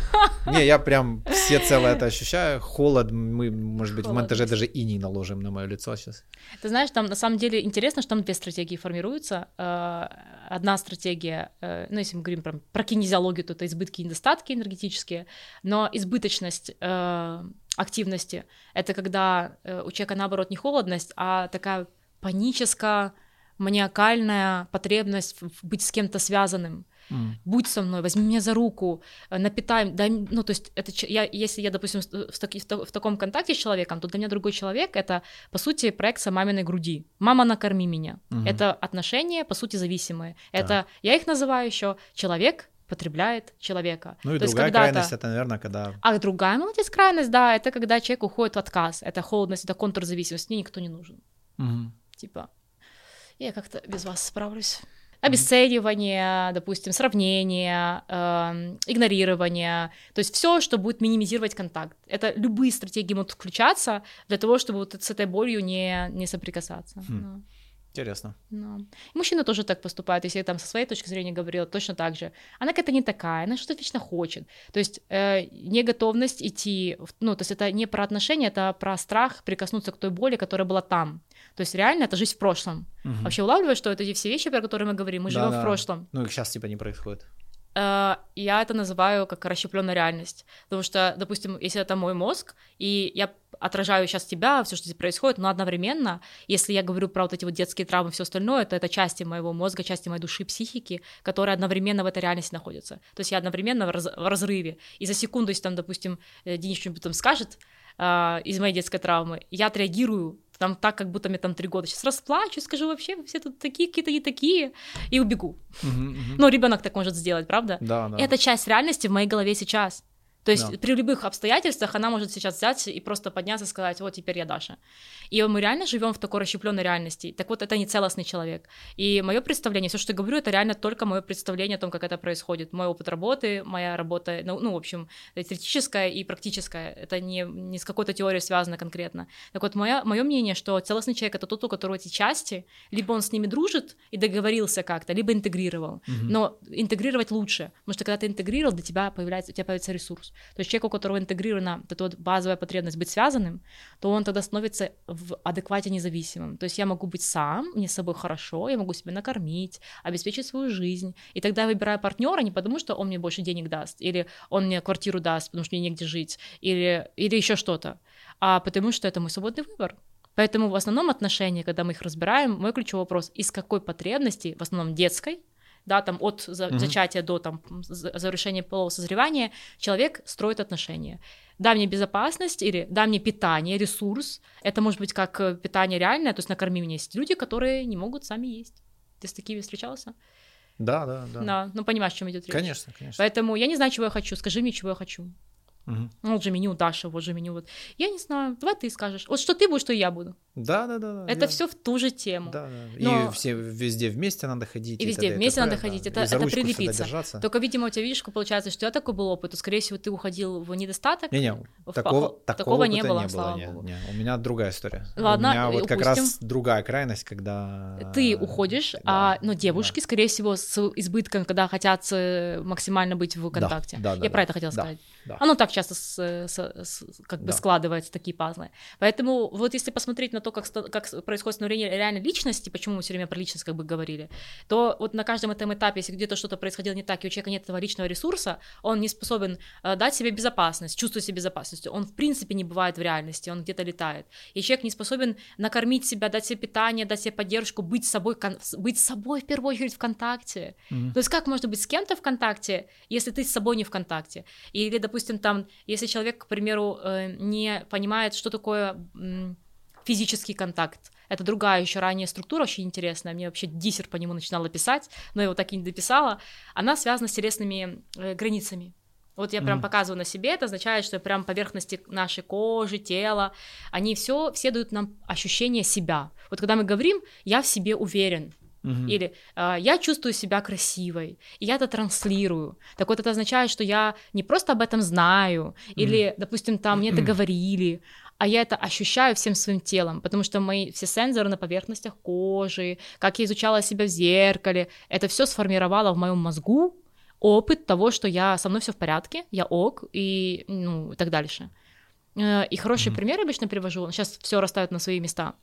Не, я прям все целое это ощущаю. Холод, мы, может быть, в монтаже даже иней наложим на мое лицо сейчас. Ты знаешь, там на самом деле интересно, что там две стратегии формируются. А, одна стратегия, э, ну, если мы говорим про, про кинезиологию, то это избытки и недостатки энергетические, но избыточность э, активности — это когда э, у человека, наоборот, не холодность, а такая паническая, маниакальная потребность быть с кем-то связанным. Mm. Будь со мной, возьми меня за руку, э, напитай, дай, ну то есть это я, если я, допустим, в, таки, в, в таком контакте с человеком, то для меня другой человек это по сути проекция маминой груди. Мама накорми меня. Mm-hmm. Это отношения по сути зависимые. Это да. я их называю еще человек потребляет человека. Ну и То другая крайность это, наверное, когда... А другая молодец крайность, да, это когда человек уходит в отказ, это холодность, это контрзависимость, мне никто не нужен. Угу. Типа, я как-то без вас справлюсь. Обесценивание, допустим, сравнение, э, игнорирование, то есть все, что будет минимизировать контакт. Это любые стратегии могут включаться для того, чтобы вот с этой болью не, не соприкасаться. Хм. Да. Интересно. No. И мужчины тоже так поступают, если я там со своей точки зрения говорила, точно так же. Она какая-то не такая, она что-то вечно хочет. То есть э, неготовность идти, ну, то есть это не про отношения, это про страх прикоснуться к той боли, которая была там. То есть реально это жизнь в прошлом. Угу. Вообще улавливаешь, что это эти все вещи, про которые мы говорим, мы да, живем да. в прошлом. Ну, их сейчас типа не происходит. Э, я это называю как расщепленная реальность. Потому что, допустим, если это мой мозг, и я отражаю сейчас тебя, все, что здесь происходит, но одновременно, если я говорю про вот эти вот детские травмы, все остальное, то это части моего мозга, части моей души, психики, которые одновременно в этой реальности находятся. То есть я одновременно в, раз, в разрыве. И за секунду, если там, допустим, э, Денис что-нибудь там скажет э, из моей детской травмы, я отреагирую там так, как будто мне там три года. Сейчас расплачусь, скажу, вообще все тут такие, какие-то не такие, и убегу. Uh-huh, uh-huh. Ну, ребенок так может сделать, правда? Да, да. Это часть реальности в моей голове сейчас. То есть да. при любых обстоятельствах она может сейчас взять и просто подняться и сказать, вот теперь я Даша. И мы реально живем в такой расщепленной реальности. Так вот, это не целостный человек. И мое представление, все, что я говорю, это реально только мое представление о том, как это происходит. Мой опыт работы, моя работа, ну, ну в общем, теоретическая и практическая. Это не, не с какой-то теорией связано конкретно. Так вот, мое, мое мнение, что целостный человек это тот, у которого эти части, либо он с ними дружит и договорился как-то, либо интегрировал. Угу. Но интегрировать лучше, потому что когда ты интегрировал, для тебя появляется, у тебя появится ресурс. То есть человек, у которого интегрирована эта вот базовая потребность быть связанным, то он тогда становится в адеквате независимым. То есть я могу быть сам, мне с собой хорошо, я могу себя накормить, обеспечить свою жизнь. И тогда я выбираю партнера не потому, что он мне больше денег даст, или он мне квартиру даст, потому что мне негде жить, или, или еще что-то, а потому что это мой свободный выбор. Поэтому в основном отношения, когда мы их разбираем, мой ключевой вопрос, из какой потребности, в основном детской, да, там от за, mm-hmm. зачатия до там завершения полового созревания человек строит отношения. Дай мне безопасность или дай мне питание, ресурс. Это может быть как э, питание реальное, то есть накорми меня. Есть люди, которые не могут сами есть. Ты с такими встречался? Да, да, да. Да, ну понимаешь, о чем идет речь. Конечно, конечно. Поэтому я не знаю, чего я хочу. Скажи мне, чего я хочу. Мгм. Ну, вот же меню, Даша, вот же меню. Вот. Я не знаю, давай ты скажешь. Вот что ты будешь, что я буду. Да, да, да. да, Это я- все в ту же тему. Да, да. Но- И все везде вместе надо ходить. И везде и вместе т.п., надо да. ходить, это- это прилепиться. Только, видимо, у тебя, видишь, получается, что у тебя такой был опыт, то, скорее всего, ты уходил в недостаток. Не-не, в такого, похо- такого, такого не было, не слава не, богу. не. У меня другая история. Ладно, у меня вот как упустим. раз другая крайность, когда... Ты уходишь, Да, а ну, да. девушки, скорее всего, с избытком, когда хотят э, максимально быть в контакте. да, да, Я да. про это хотела Да, сказать. да. Оно так часто с- с- с- как бы Да. складывается, такие пазлы. Поэтому вот если посмотреть на то, как, как происходит становление реальной личности, почему мы все время про личность как бы говорили, то вот на каждом этом этапе, если где-то что-то происходило не так, и у человека нет этого личного ресурса, он не способен э, дать себе безопасность, чувствовать себе безопасность. Он в принципе не бывает в реальности, он где-то летает. И человек не способен накормить себя, дать себе питание, дать себе поддержку, быть собой, быть собой в первую очередь в контакте. Мгм. То есть как можно быть с кем-то в контакте, если ты с собой не в контакте? Или, допустим, там, если человек, к примеру, э, не понимает, что такое физический контакт, это другая еще ранее структура, очень интересная, мне вообще диссер по нему начинала писать, но я его так и не дописала, она связана с телесными э, границами. Вот я прям Мгм. показываю на себе, это означает, что прям поверхности нашей кожи, тела, они все, все дают нам ощущение себя. Вот когда мы говорим, я в себе уверен, Мгм. или э, я чувствую себя красивой, и я это транслирую. Так вот, это означает, что я не просто об этом знаю, или, допустим, там мне это говорили, а я это ощущаю всем своим телом, потому что мои все сенсоры на поверхностях кожи, как я изучала себя в зеркале, это все сформировало в моем мозгу опыт того, что я со мной все в порядке, я ок, и, ну, и так дальше. Э, И хороший пример обычно привожу, сейчас все расставят на свои места.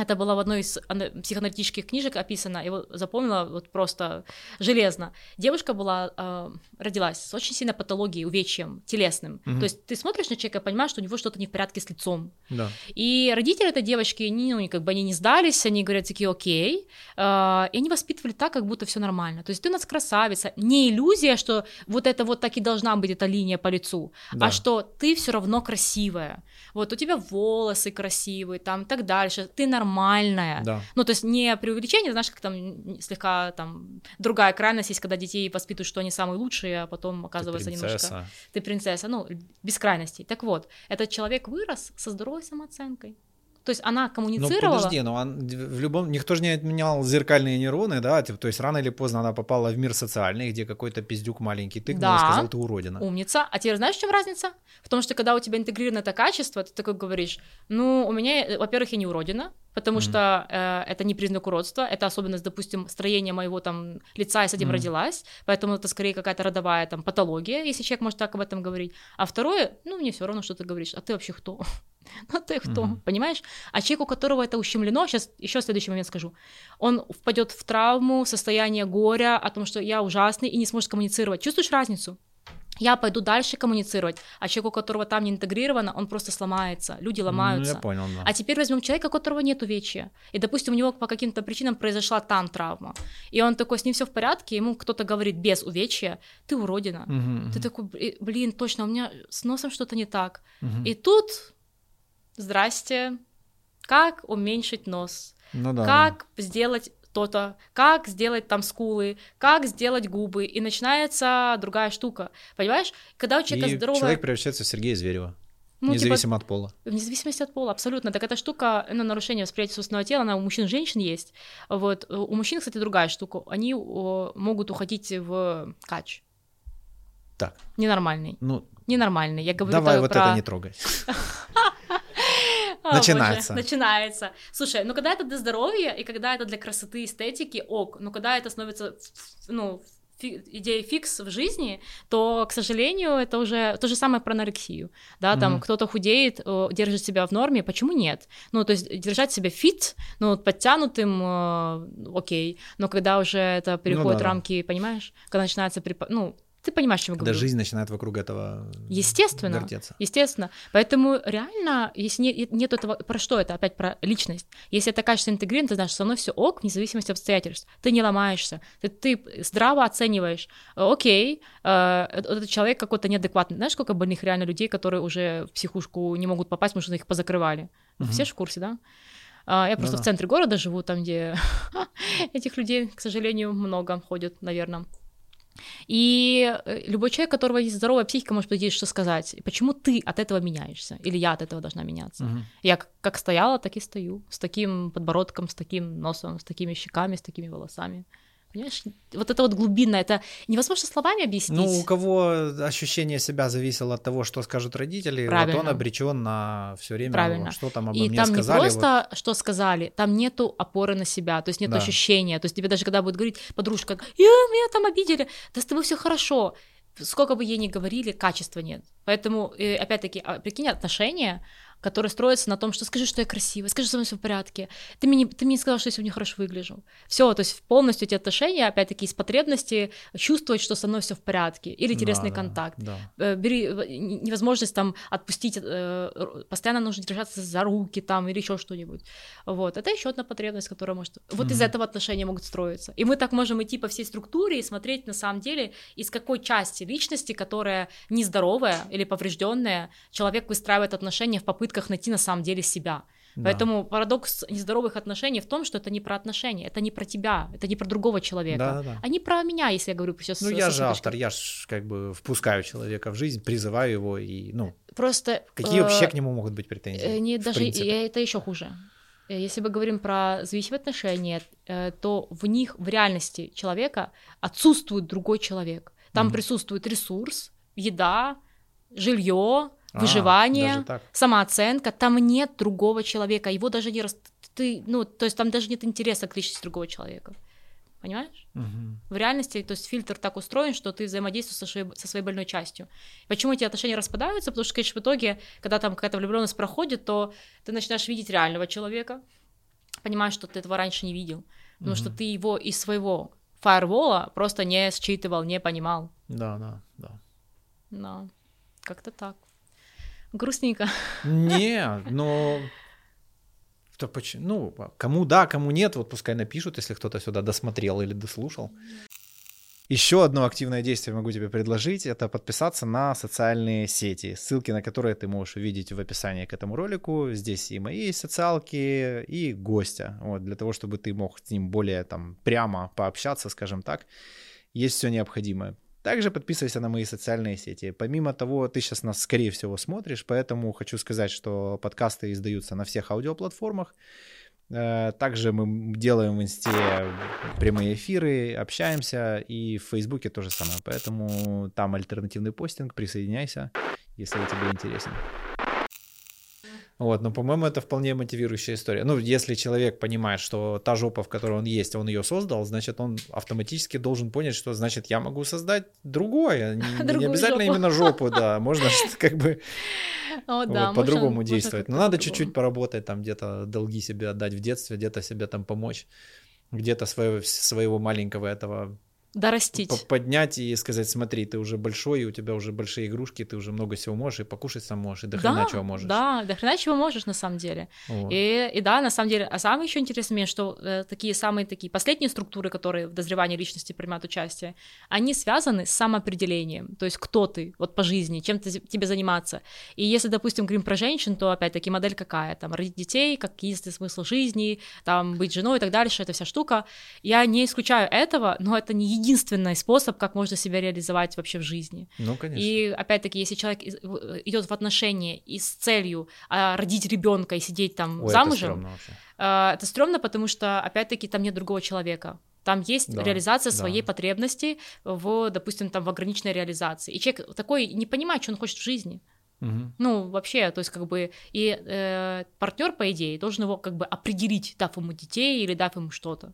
Это было в одной из ана- психоаналитических книжек описано, его запомнила вот просто железно. Девушка была, э, родилась с очень сильной патологией, увечьем, телесным. Мгм. То есть ты смотришь на человека понимаешь, что у него что-то не в порядке с лицом. Да. И родители этой девочки, они, ну, как бы они не сдались, они говорят такие, окей, э, и они воспитывали так, как будто все нормально. То есть ты у нас красавица, не иллюзия, что вот это вот так и должна быть эта линия по лицу, Да. а что ты все равно красивая. Вот у тебя волосы красивые, там и так дальше, ты нормальная. Да. Ну, то есть не преувеличение, знаешь, как там слегка там другая крайность есть, когда детей воспитывают, что они самые лучшие, а потом Ты оказывается немножко принцесса. ты принцесса, ну, без крайностей. Так вот, этот человек вырос со здоровой самооценкой. То есть она Ну коммуницировала. подожди, но он в любом никто же не отменял зеркальные нейроны, да, типа, то есть рано или поздно она попала в мир социальный, где какой-то пиздюк маленький тыкнул Да. и сказал, ты уродина. Умница. А теперь знаешь, в чем разница? В том, что когда у тебя интегрировано это качество, ты такой говоришь, ну, у меня, э, во-первых, я не уродина, потому Мгм. что э, это не признак уродства, это особенность, допустим, строения моего там лица, я с этим Мгм. родилась, поэтому это скорее какая-то родовая там патология, если человек может так об этом говорить. А второе, ну, мне все равно, что ты говоришь, а ты вообще кто? Ну, ты кто, Мгм. понимаешь? А человек, у которого это ущемлено, сейчас еще следующий момент скажу, он впадет в травму, состояние горя о том, что я ужасный и не сможет коммуницировать. Чувствуешь разницу? Я пойду дальше коммуницировать, а человек, у которого там не интегрировано, он просто сломается, люди ломаются. Ну, я понял, да. А теперь возьмем человека, у которого нет увечья. И, допустим, у него по каким-то причинам произошла там травма. И он такой, с ним все в порядке, ему кто-то говорит без увечья, ты уродина. Мгм, Ты мгм, такой, «Бли- блин, точно, у меня с носом что-то не так. мгм. И тут, здрасте, как уменьшить нос? Ну да, да. как сделать то-то, как сделать там скулы, как сделать губы, и начинается другая штука, понимаешь? Когда у человека И здоровая... человек превращается в Сергея Зверева, ну, типа, независимо от пола. вне зависимости от пола, абсолютно. Так эта штука, ну, нарушение восприятия собственного тела, она у мужчин и женщин есть. Вот. У мужчин, кстати, другая штука. Они о, могут уходить в кач. Так, Ненормальный. ну Ненормальный. Я говорю давай вот про... это не трогай. Начинается. боже, начинается. Слушай, ну когда это для здоровья и когда это для красоты, эстетики, ок. Но когда это становится, ну, фи- идея фикс в жизни, то, к сожалению, это уже то же самое про анорексию. Да, там Мгм. кто-то худеет, держит себя в норме, почему нет? Ну, то есть держать себя fit, ну, подтянутым, э, окей. Но когда уже это переходит да-да. рамки, понимаешь, когда начинается, припа- ну, ты понимаешь, о чем я говорю. жизнь начинает вокруг этого Естественно. вертеться. Естественно. Поэтому реально, если не, нет этого, про что это? Опять про личность. Если это качество интегрировано, ты знаешь, со мной все ок, вне зависимости от обстоятельств. Ты не ломаешься. Ты, ты здраво оцениваешь. Э, Окей, э, этот человек какой-то неадекватный. Знаешь, сколько больных реально людей, которые уже в психушку не могут попасть, потому что их позакрывали? Мгм. Все же в курсе, да? А, Я просто да. в центре города живу, там, где этих людей, к сожалению, много ходят, наверное. И э, любой человек, у которого есть здоровая психика, может подойти что сказать. Почему ты от этого меняешься? Или я от этого должна меняться? Мгм. Я как стояла, так и стою. С таким подбородком, с таким носом, с такими щеками, с такими волосами. Понимаешь? Вот это вот глубинно, это невозможно словами объяснить. Ну, у кого ощущение себя зависело от того, что скажут родители, вот он Правильно. обречен на все время, Правильно. вот, что там обо И мне там сказали. не вот. просто, что сказали, там нету опоры на себя, то есть нет Да. ощущения. То есть тебе даже когда будет говорить подружка, я, меня там обидели, да с тобой все хорошо. Сколько бы ей ни говорили, качества нет. Поэтому, э, опять-таки, а, прикинь, отношения, которые строятся на том, что скажи, что я красивая, скажи, что все в порядке. Ты мне, не- ты мне не сказал, что я сегодня хорошо выгляжу. Все, то есть полностью эти отношения, опять-таки, из потребности чувствовать, что со мной все в порядке, или телесный Да, контакт Да. э, бери н- невозможность там отпустить, э, постоянно нужно держаться за руки там или еще что-нибудь. Вот, это еще одна потребность, которая может... Вот из Мгм. этого отношения могут строиться. И мы так можем идти по всей структуре и смотреть на самом деле, из какой части личности, которая нездоровая или поврежденная, человек выстраивает отношения в попытках найти на самом деле себя. Да. Поэтому парадокс нездоровых отношений в том, что это не про отношения, это не про тебя, это не про другого человека. Да-да-да. Они про меня, если я говорю сейчас. Ну, я же автор, я же как бы впускаю человека в жизнь, призываю его, и, ну, Просто какие э, вообще к нему могут быть претензии? Э, Не, даже принципе? и это еще хуже. Э, Если мы говорим про зависимые отношения, э, то в них, в реальности человека отсутствует другой человек. Там Мгм. присутствует ресурс, еда, жилье, А, выживание, даже так. самооценка. Там нет другого человека. Его даже не рас... ты, ну, то есть там даже нет интереса к личности другого человека. Понимаешь? Мгм. В реальности, то есть фильтр так устроен, что ты взаимодействуешь со своей, со своей больной частью. Почему эти отношения распадаются? Потому что, конечно, в итоге, когда там какая-то влюбленность проходит, то ты начинаешь видеть реального человека, понимаешь, что ты этого раньше не видел, потому что Мгм. ты его из своего фаервола просто не считывал, не понимал. Да, да, да. Да, как-то так. Грустненько. Не, но... То почему? Ну, кому да, кому нет, вот пускай напишут, если кто-то сюда досмотрел или дослушал. Еще одно активное действие могу тебе предложить, это подписаться на социальные сети, ссылки на которые ты можешь увидеть в описании к этому ролику. Здесь и мои социалки, и гостя, вот, для того, чтобы ты мог с ним более там прямо пообщаться, скажем так. Есть все необходимое. Также подписывайся на мои социальные сети. Помимо того, ты сейчас нас, скорее всего, смотришь, поэтому хочу сказать, что подкасты издаются на всех аудиоплатформах. Э, Также мы делаем в Инсте прямые эфиры, общаемся, и в Фейсбуке то же самое. Поэтому там альтернативный постинг, присоединяйся, если тебе интересен. Вот, но, по-моему, это вполне мотивирующая история. Ну, если человек понимает, что та жопа, в которой он есть, он ее создал, значит, он автоматически должен понять, что, значит, я могу создать другое. Не, не обязательно жопу. именно жопу, да. Можно как бы О, да, по-другому действовать. Но надо чуть-чуть поработать, там где-то долги себе отдать в детстве, где-то себе там помочь, где-то своего, своего маленького этого Дорастить. по- поднять и сказать, смотри, ты уже большой, и у тебя уже большие игрушки, ты уже много всего можешь, и покушать сам можешь, и до хрена чего можешь. Да, до хрена чего можешь на самом деле. Вот. И, и да, на самом деле, а самое еще интересное что э, такие самые такие последние структуры, которые в дозревании личности принимают участие, они связаны с самоопределением, то есть кто ты вот по жизни, чем ты, тебе заниматься. И если, допустим, говорим про женщин, то опять-таки модель какая, там, родить детей, как единственный смысл жизни, там, быть женой и так дальше, эта вся штука. Я не исключаю этого, но это не единственный способ, как можно себя реализовать вообще в жизни. Ну, конечно. И опять-таки, если человек идет в отношения и с целью а, родить ребенка и сидеть там Ой, это замужем, стрёмно вообще. а, это стрёмно, потому что, опять-таки, там нет другого человека. Там есть Да, реализация да. своей потребности в, допустим, там в ограниченной реализации. И человек такой не понимает, что он хочет в жизни. Мгм. Ну, вообще, то есть, как бы, и партнер, по идее, должен его как бы определить, дав ему детей или дав ему что-то.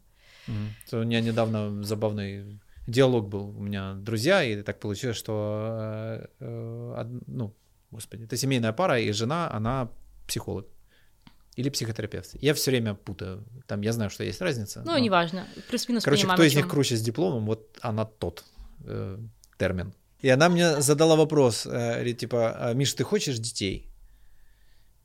То У меня недавно забавный диалог был. У меня друзья, и так получилось, что, э, э, ну, господи, это семейная пара, и жена, она психолог. Или психотерапевт. Я все время путаю. Там я знаю, что есть разница. Ну, но- неважно, плюс-минус Короче, понимаем, кто из них круче с дипломом, вот она тот э, термин. И она мне задала вопрос, э, типа, «А, Миш, ты хочешь детей?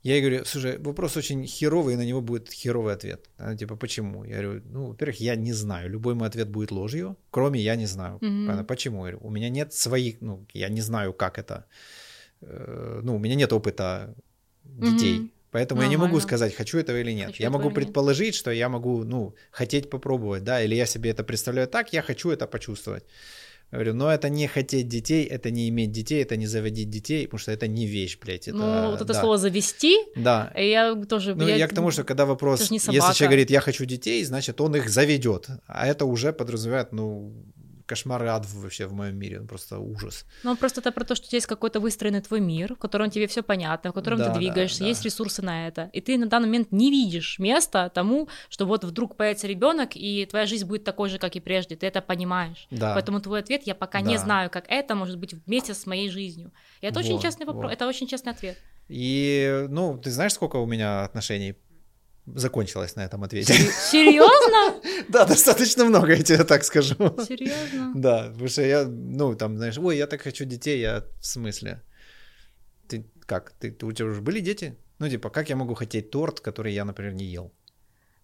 Я ей говорю, слушай, вопрос очень херовый, и на него будет херовый ответ. Она типа, почему? Я говорю, ну, во-первых, я не знаю. Любой мой ответ будет ложью, кроме я не знаю. Мгм. Она, почему? Я говорю, у меня нет своих, ну, я не знаю, как это. Э, ну, у меня нет опыта детей. Мгм. Поэтому я не могу Нормально. сказать, хочу этого или нет. Хочу я могу или нет. предположить, что я могу, ну, хотеть попробовать, да, или я себе это представляю так, я хочу это почувствовать. Говорю, но это не хотеть детей, это не иметь детей, это не заводить детей, потому что это не вещь, блядь. Это, ну, вот это да. слово «завести», Да. я тоже... Ну, я, к тому, что когда вопрос, если человек говорит, я хочу детей, значит, он их заведет. А это уже подразумевает, ну, кошмар и ад вообще в моем мире, ну, просто ужас. Ну, просто это про то, что есть какой-то выстроенный твой мир, в котором тебе все понятно, в котором Да, ты да, двигаешься, да. есть ресурсы на это. И ты на данный момент не видишь места тому, что вот вдруг появится ребенок, и твоя жизнь будет такой же, как и прежде. Ты это понимаешь. Да. Поэтому твой ответ я пока не Да. знаю, как это может быть вместе с моей жизнью. И это очень Вот, честный вопрос. вот. Это очень честный ответ. И, ну, ты знаешь, сколько у меня отношений закончилось на этом ответе? Серьезно? Да, достаточно много, я тебе так скажу. Серьезно? Да, потому что я, ну, там, знаешь, ой, я так хочу детей, я в смысле? Ты как? Ты- у тебя уже были дети? Ну, типа, как я могу хотеть торт, который я, например, не ел?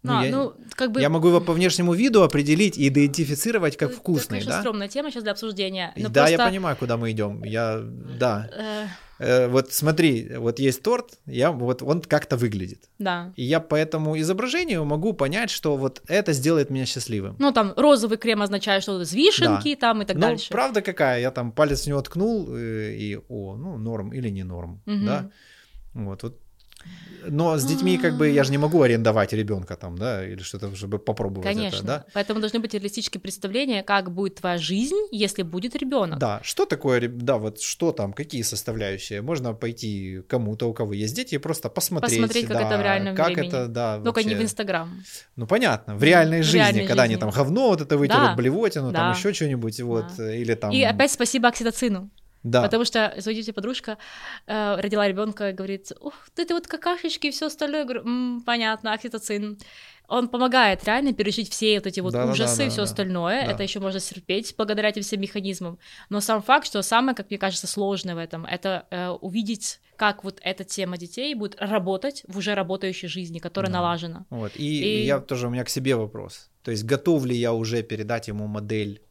Ну, А, я, ну, как бы... я могу его по внешнему виду определить и идентифицировать как это, вкусный, конечно, да? стрёмная тема сейчас для обсуждения. И но да, я просто, понимаю, куда мы идем. Я, да. э, Э, вот смотри, вот есть торт, я, вот он как-то выглядит. да. И я по этому изображению могу понять, что вот это сделает меня счастливым. Ну, там розовый крем означает, что из вишенки там и так ну, дальше. правда какая, я там палец в него ткнул, э, и, о, ну, норм или не норм, Мгм. да. Вот, вот. Но с детьми как бы я же не могу арендовать ребенка там, да, или что-то, чтобы попробовать Конечно. это, да. Поэтому должны быть реалистические представления, как будет твоя жизнь, если будет ребенок. Да, что такое, да, вот что там, какие составляющие? Можно пойти кому-то, у кого есть дети, и просто посмотреть, Посмотреть, как да, это в реальном как времени. это, да, Только не в вообще. Инстаграм. Ну, понятно, в реальной В жизни, реальной когда они жизни. там говно вот это вытерут, Да, блевотину, там да, еще что-нибудь, вот, да. или там... И опять спасибо окситоцину. Да. Потому что, сводите подружка э, родила ребенка, говорит, ух, ты, ты вот какашечки и все остальное. Я говорю, «М, понятно, окситоцин. Он помогает реально пережить все вот эти вот Да-да-да, ужасы и все да-да. остальное. Да. Это еще можно терпеть благодаря этим всем механизмам. Но сам факт, что самое, как мне кажется, сложное в этом, это э, увидеть, как вот эта тема детей будет работать в уже работающей жизни, которая Да. налажена. Вот. И, И- я тоже, у меня к себе вопрос. То есть, готов ли я уже передать ему модель,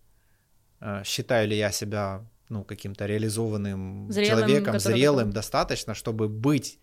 э, считаю ли я себя ну, каким-то реализованным Зрелым, человеком, который зрелым достаточно, чтобы быть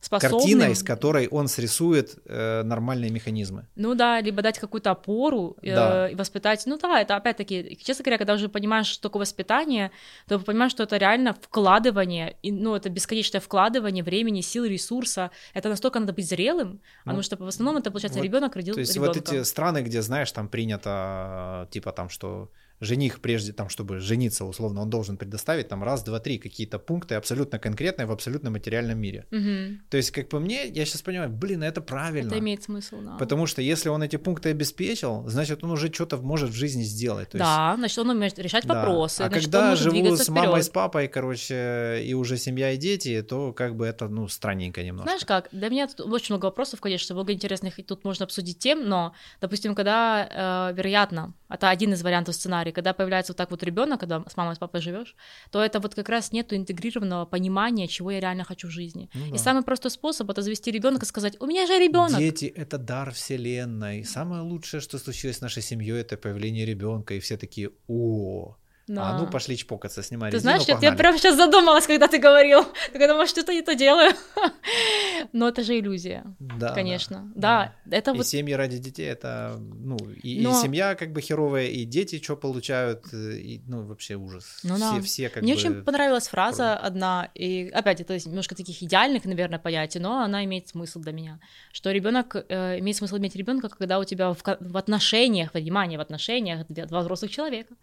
Способным, картиной, с которой он срисует э, нормальные механизмы. Ну да, либо дать какую-то опору э, Да. и воспитать. Ну да, это опять-таки, честно говоря, когда уже понимаешь, что такое воспитание, то понимаешь, что это реально вкладывание, и, ну это бесконечное вкладывание времени, сил, ресурса. Это настолько надо быть зрелым, потому что в основном это получается вот, ребенок родил То есть ребенка. вот эти страны, где, знаешь, там принято, типа там, что жених прежде, там, чтобы жениться, условно, он должен предоставить там раз, два, три какие-то пункты абсолютно конкретные в абсолютно материальном мире. Мгм. То есть, как по мне, я сейчас понимаю, блин, это правильно. Это имеет смысл, да. Потому что если он эти пункты обеспечил, значит, он уже что-то может в жизни сделать. То есть, да, значит, он умеет решать да. вопросы, А значит, он когда может живу с мамой, вперед. с папой, короче, и уже семья и дети, то как бы это, ну, странненько немножко. Знаешь как, для меня тут очень много вопросов, конечно, много интересных, и тут можно обсудить тем, но, допустим, когда, э, вероятно, это один из вариантов сценария, когда появляется вот так вот ребенок, когда с мамой, с папой живешь, то это вот как раз нету интегрированного понимания, чего я реально хочу в жизни. Ну И да. самый простой способ это завести ребенка и сказать: У меня же ребенок. Дети это дар вселенной. Самое лучшее, что случилось с нашей семьей, это появление ребенка. И все такие, о, а ну пошли чпокаться, снимай Ты резину, знаешь, я, я погнали». прямо сейчас задумалась, когда ты говорил. Так я думала, что-то не то делаю. Но это же иллюзия, Да, конечно. да, Да, это И вот семьи ради детей это, ну, и, и Но- семья как бы херовая, и дети что получают, э, и, ну, вообще ужас. Ну все, да. все как Мне бы... очень понравилась фраза одна, и опять это немножко таких идеальных, наверное, понятий, но она имеет смысл для меня, что ребенок э, имеет смысл иметь ребенка, когда у тебя в, в отношениях, внимание, в отношениях два взрослых человека,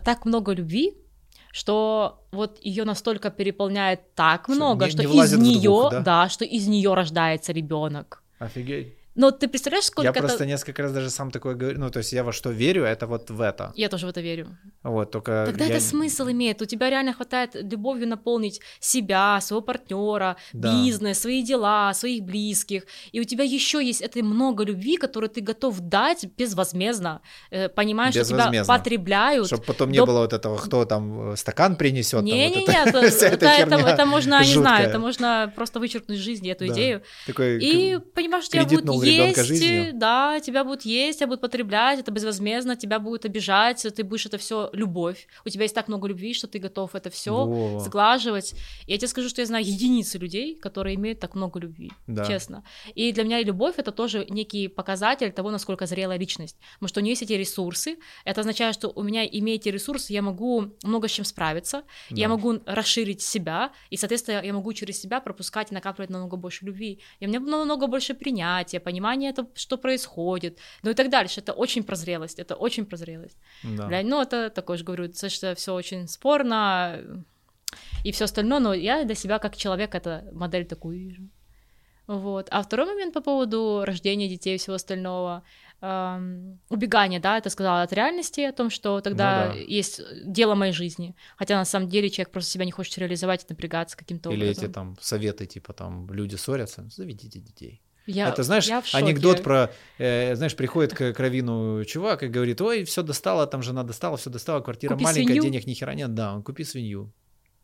так много любви, что вот ее настолько переполняет так Что много, не- что не из нее, да? да, что из нее рождается ребенок. Офигеть. Но ты представляешь, сколько Я это... просто несколько раз даже сам такое говорю, ну, то есть я во что верю, это вот в это. Я тоже в это верю. Вот, только Тогда я- это смысл имеет. У тебя реально хватает любовью наполнить себя, своего партнера, Да. бизнес, свои дела, своих близких. И у тебя еще есть это много любви, которую ты готов дать безвозмездно, э, понимаешь, что тебя потребляют. Чтобы потом не до- было вот этого, кто там э, стакан принесет. там вот Не-не-не, это- это, это, это, можно, не знаю, это можно просто вычеркнуть из жизни эту Да. идею. Такой И понимаешь, что я буду, у ребенка жизнью. Да, тебя будут есть, тебя будут потреблять, это безвозмездно, тебя будут обижать, ты будешь это все любовь. У тебя есть так много любви, что ты готов это все сглаживать. И я тебе скажу, что я знаю единицы людей, которые имеют так много любви, да. честно. И для меня любовь это тоже некий показатель того, насколько зрелая личность. Потому что у нее есть эти ресурсы. Это означает, что у меня, имея эти ресурсы, я могу много с чем справиться, да. я могу расширить себя, и, соответственно, я могу через себя пропускать и накапливать намного больше любви. И у меня намного больше принятия, понимания, это, что происходит, ну и так дальше. Это очень прозрелость, это очень прозрелость. Да. Бля, ну, это такое же говорю, что все очень спорно и все остальное, но я для себя как человек это модель такую вижу. Вот. А второй момент по поводу рождения детей и всего остального эм, убегание, да, это сказала от реальности, о том, что тогда ну, да. есть дело моей жизни. Хотя на самом деле человек просто себя не хочет реализовать и напрягаться каким-то образом. Или эти там советы, типа там люди ссорятся, заведите детей. Я, это знаешь, я анекдот про, э, знаешь, приходит к кровину чувак и говорит, ой, все достало, там жена достала, все достала, квартира Купи маленькая, свинью. денег ни хера нет, да, он купи свинью.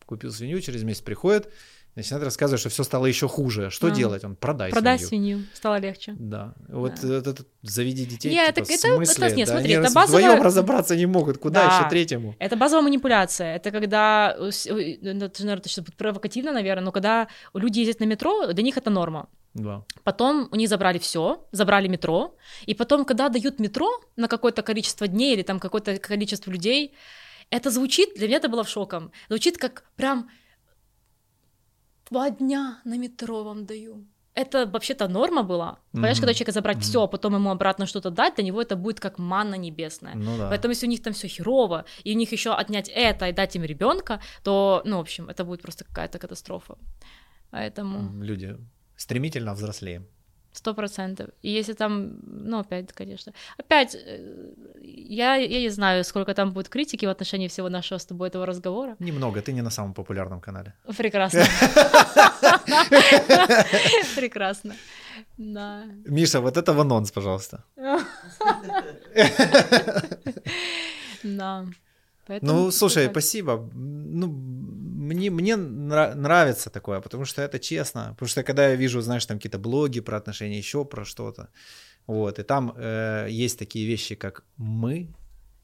Купил свинью, через месяц приходит, Начинает рассказывать, что все стало еще хуже. Что а. делать? Он продай Продай свинью. свинью. Стало легче. Да. Вот да. Это, это, заведи детей. Нет, типа, это, в смысле? Это, нет, да? смотри, Они это базовая... вдвоем разобраться не могут. Куда да. еще третьему? Это базовая манипуляция. Это когда, это, наверное, это что провокативно, наверное, но когда люди ездят на метро, для них это норма. Да. Потом у них забрали все, забрали метро, и потом, когда дают метро на какое-то количество дней или там какое-то количество людей, это звучит, для меня это было шоком, звучит как прям два дня на метро вам даю. Это вообще-то норма была. Понимаешь, mm-hmm. когда человека забрать mm-hmm. все, а потом ему обратно что-то дать, для него это будет как манна небесная. Ну, да. Поэтому если у них там все херово, и у них еще отнять это и дать им ребенка, то, ну, в общем, это будет просто какая-то катастрофа. Поэтому... Люди стремительно взрослеем. Сто процентов. И если там, ну, опять, конечно. Опять, э, я, я не знаю, сколько там будет критики в отношении всего нашего с тобой этого разговора. Немного, ты не на самом популярном канале. Прекрасно. Прекрасно. Да. Миша, вот это в анонс, пожалуйста. Да. ну, слушай, спасибо. Ну, мне, мне нравится такое, потому что это честно. Потому что когда я вижу, знаешь, там какие-то блоги про отношения, еще про что-то, вот, и там э, есть такие вещи, как мы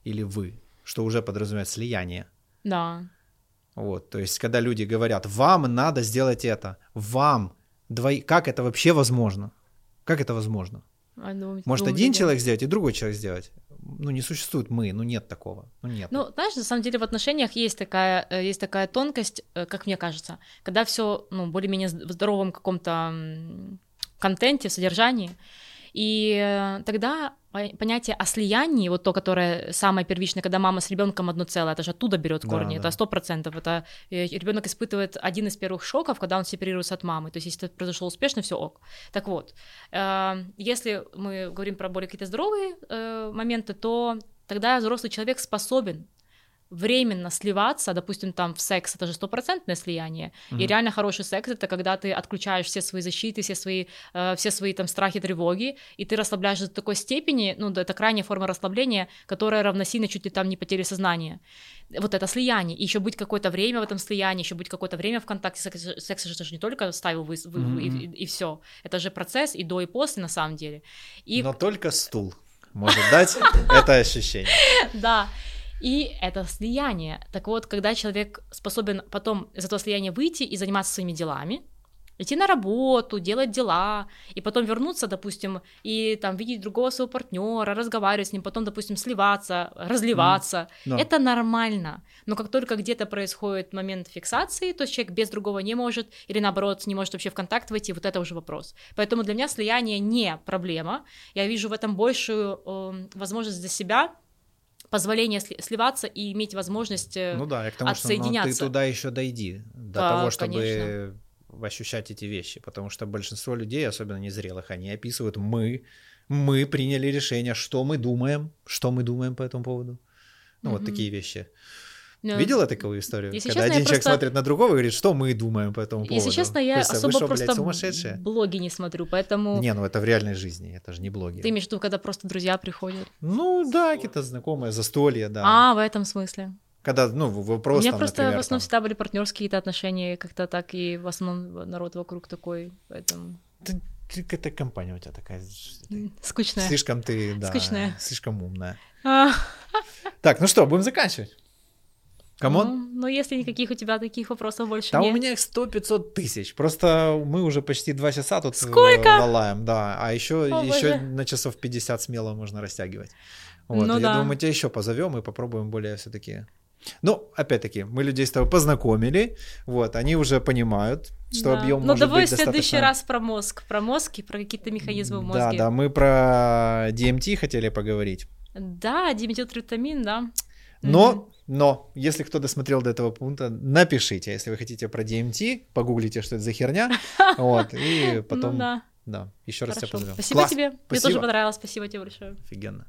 или вы, что уже подразумевает слияние. Да. Вот, то есть, когда люди говорят, вам надо сделать это, вам, двои... как это вообще возможно? Как это возможно? А, ну, Может, один человек сделать и другой человек сделать? ну, не существует мы, ну, нет такого, ну, нет. Ну, знаешь, на самом деле в отношениях есть такая, э, есть такая тонкость, э, как мне кажется, когда все, ну, более-менее в здоровом каком-то контенте, содержании, и э, тогда понятие о слиянии, вот то, которое самое первичное, когда мама с ребенком одно целое, это же оттуда берет корни, да, это сто процентов. Это э, ребенок испытывает один из первых шоков, когда он сепарируется от мамы. То есть, если это произошло успешно, все ок. Так вот, э, если мы говорим про более какие-то здоровые моменты, то тогда взрослый человек способен временно сливаться, допустим, там в секс это же стопроцентное слияние, mm-hmm. и реально хороший секс это когда ты отключаешь все свои защиты, все свои, э, все свои там страхи, тревоги, и ты расслабляешься до такой степени, ну, это крайняя форма расслабления, которая равносильна чуть ли там не потере сознания. Вот это слияние, и еще быть какое-то время в этом слиянии, еще быть какое-то время в контакте, секс, секс это же не только ставил вы, вы, mm-hmm. и, и, и все, это же процесс и до, и после на самом деле. И... Но только стул может дать это ощущение. Да, и это слияние. Так вот, когда человек способен потом из этого слияния выйти и заниматься своими делами, идти на работу, делать дела, и потом вернуться, допустим, и там видеть другого своего партнера, разговаривать с ним, потом, допустим, сливаться, разливаться. Mm, да. Это нормально. Но как только где-то происходит момент фиксации, то человек без другого не может, или наоборот, не может вообще в контакт войти, вот это уже вопрос. Поэтому для меня слияние не проблема. Я вижу в этом большую э, возможность для себя позволение сливаться и иметь возможность э, ну да, я к тому, отсоединяться. Что, ну, ты туда еще дойди до да, того, чтобы конечно. ощущать эти вещи, потому что большинство людей, особенно незрелых, они описывают мы, мы приняли решение, что мы думаем, что мы думаем по этому поводу. Ну угу. вот такие вещи. Ну, Видела такую историю? Если Когда честно, один человек просто... смотрит на другого и говорит, что мы думаем по этому поводу. Если честно, я Просто, особо что, просто блядь, сумасшедшие? блоги не смотрю, поэтому... Не, ну это в реальной жизни, это же не блоги. Ты имеешь в виду, когда просто друзья приходят? Ну да, какие-то знакомые, застолья, да. А, в этом смысле. Когда, ну, вопрос У меня там, просто например, в основном там... всегда были партнерские какие-то отношения, как-то так, и в основном народ вокруг такой, поэтому... Ты какая-то компания у тебя такая. Скучная. Слишком ты, да, Скучная. слишком умная. А, Так, ну что, будем заканчивать? Come on? Ну, ну, если никаких у тебя таких вопросов больше Да нет. у меня их 100-500 тысяч. Просто мы уже почти два часа тут э, Сколько? валаем, да. А еще, О, еще боже. на часов 50 смело можно растягивать. Вот, Ну я да. думаю, мы тебя еще позовем и попробуем более все-таки. Ну, опять-таки, мы людей с тобой познакомили, вот, они уже понимают, что Да. объем Ну, может давай быть в следующий достаточно- раз про мозг. Про мозг и про какие-то механизмы в мозге. Да, да, мы про DMT хотели поговорить. Да, диметилтриптамин, да. Но. Но, если кто досмотрел до этого пункта, напишите, если вы хотите про DMT, погуглите, что это за херня, вот, и потом, Ну да, да, еще раз тебя позовем. Спасибо Класс, тебе. Мне спасибо. тоже понравилось. Спасибо тебе большое. Офигенно.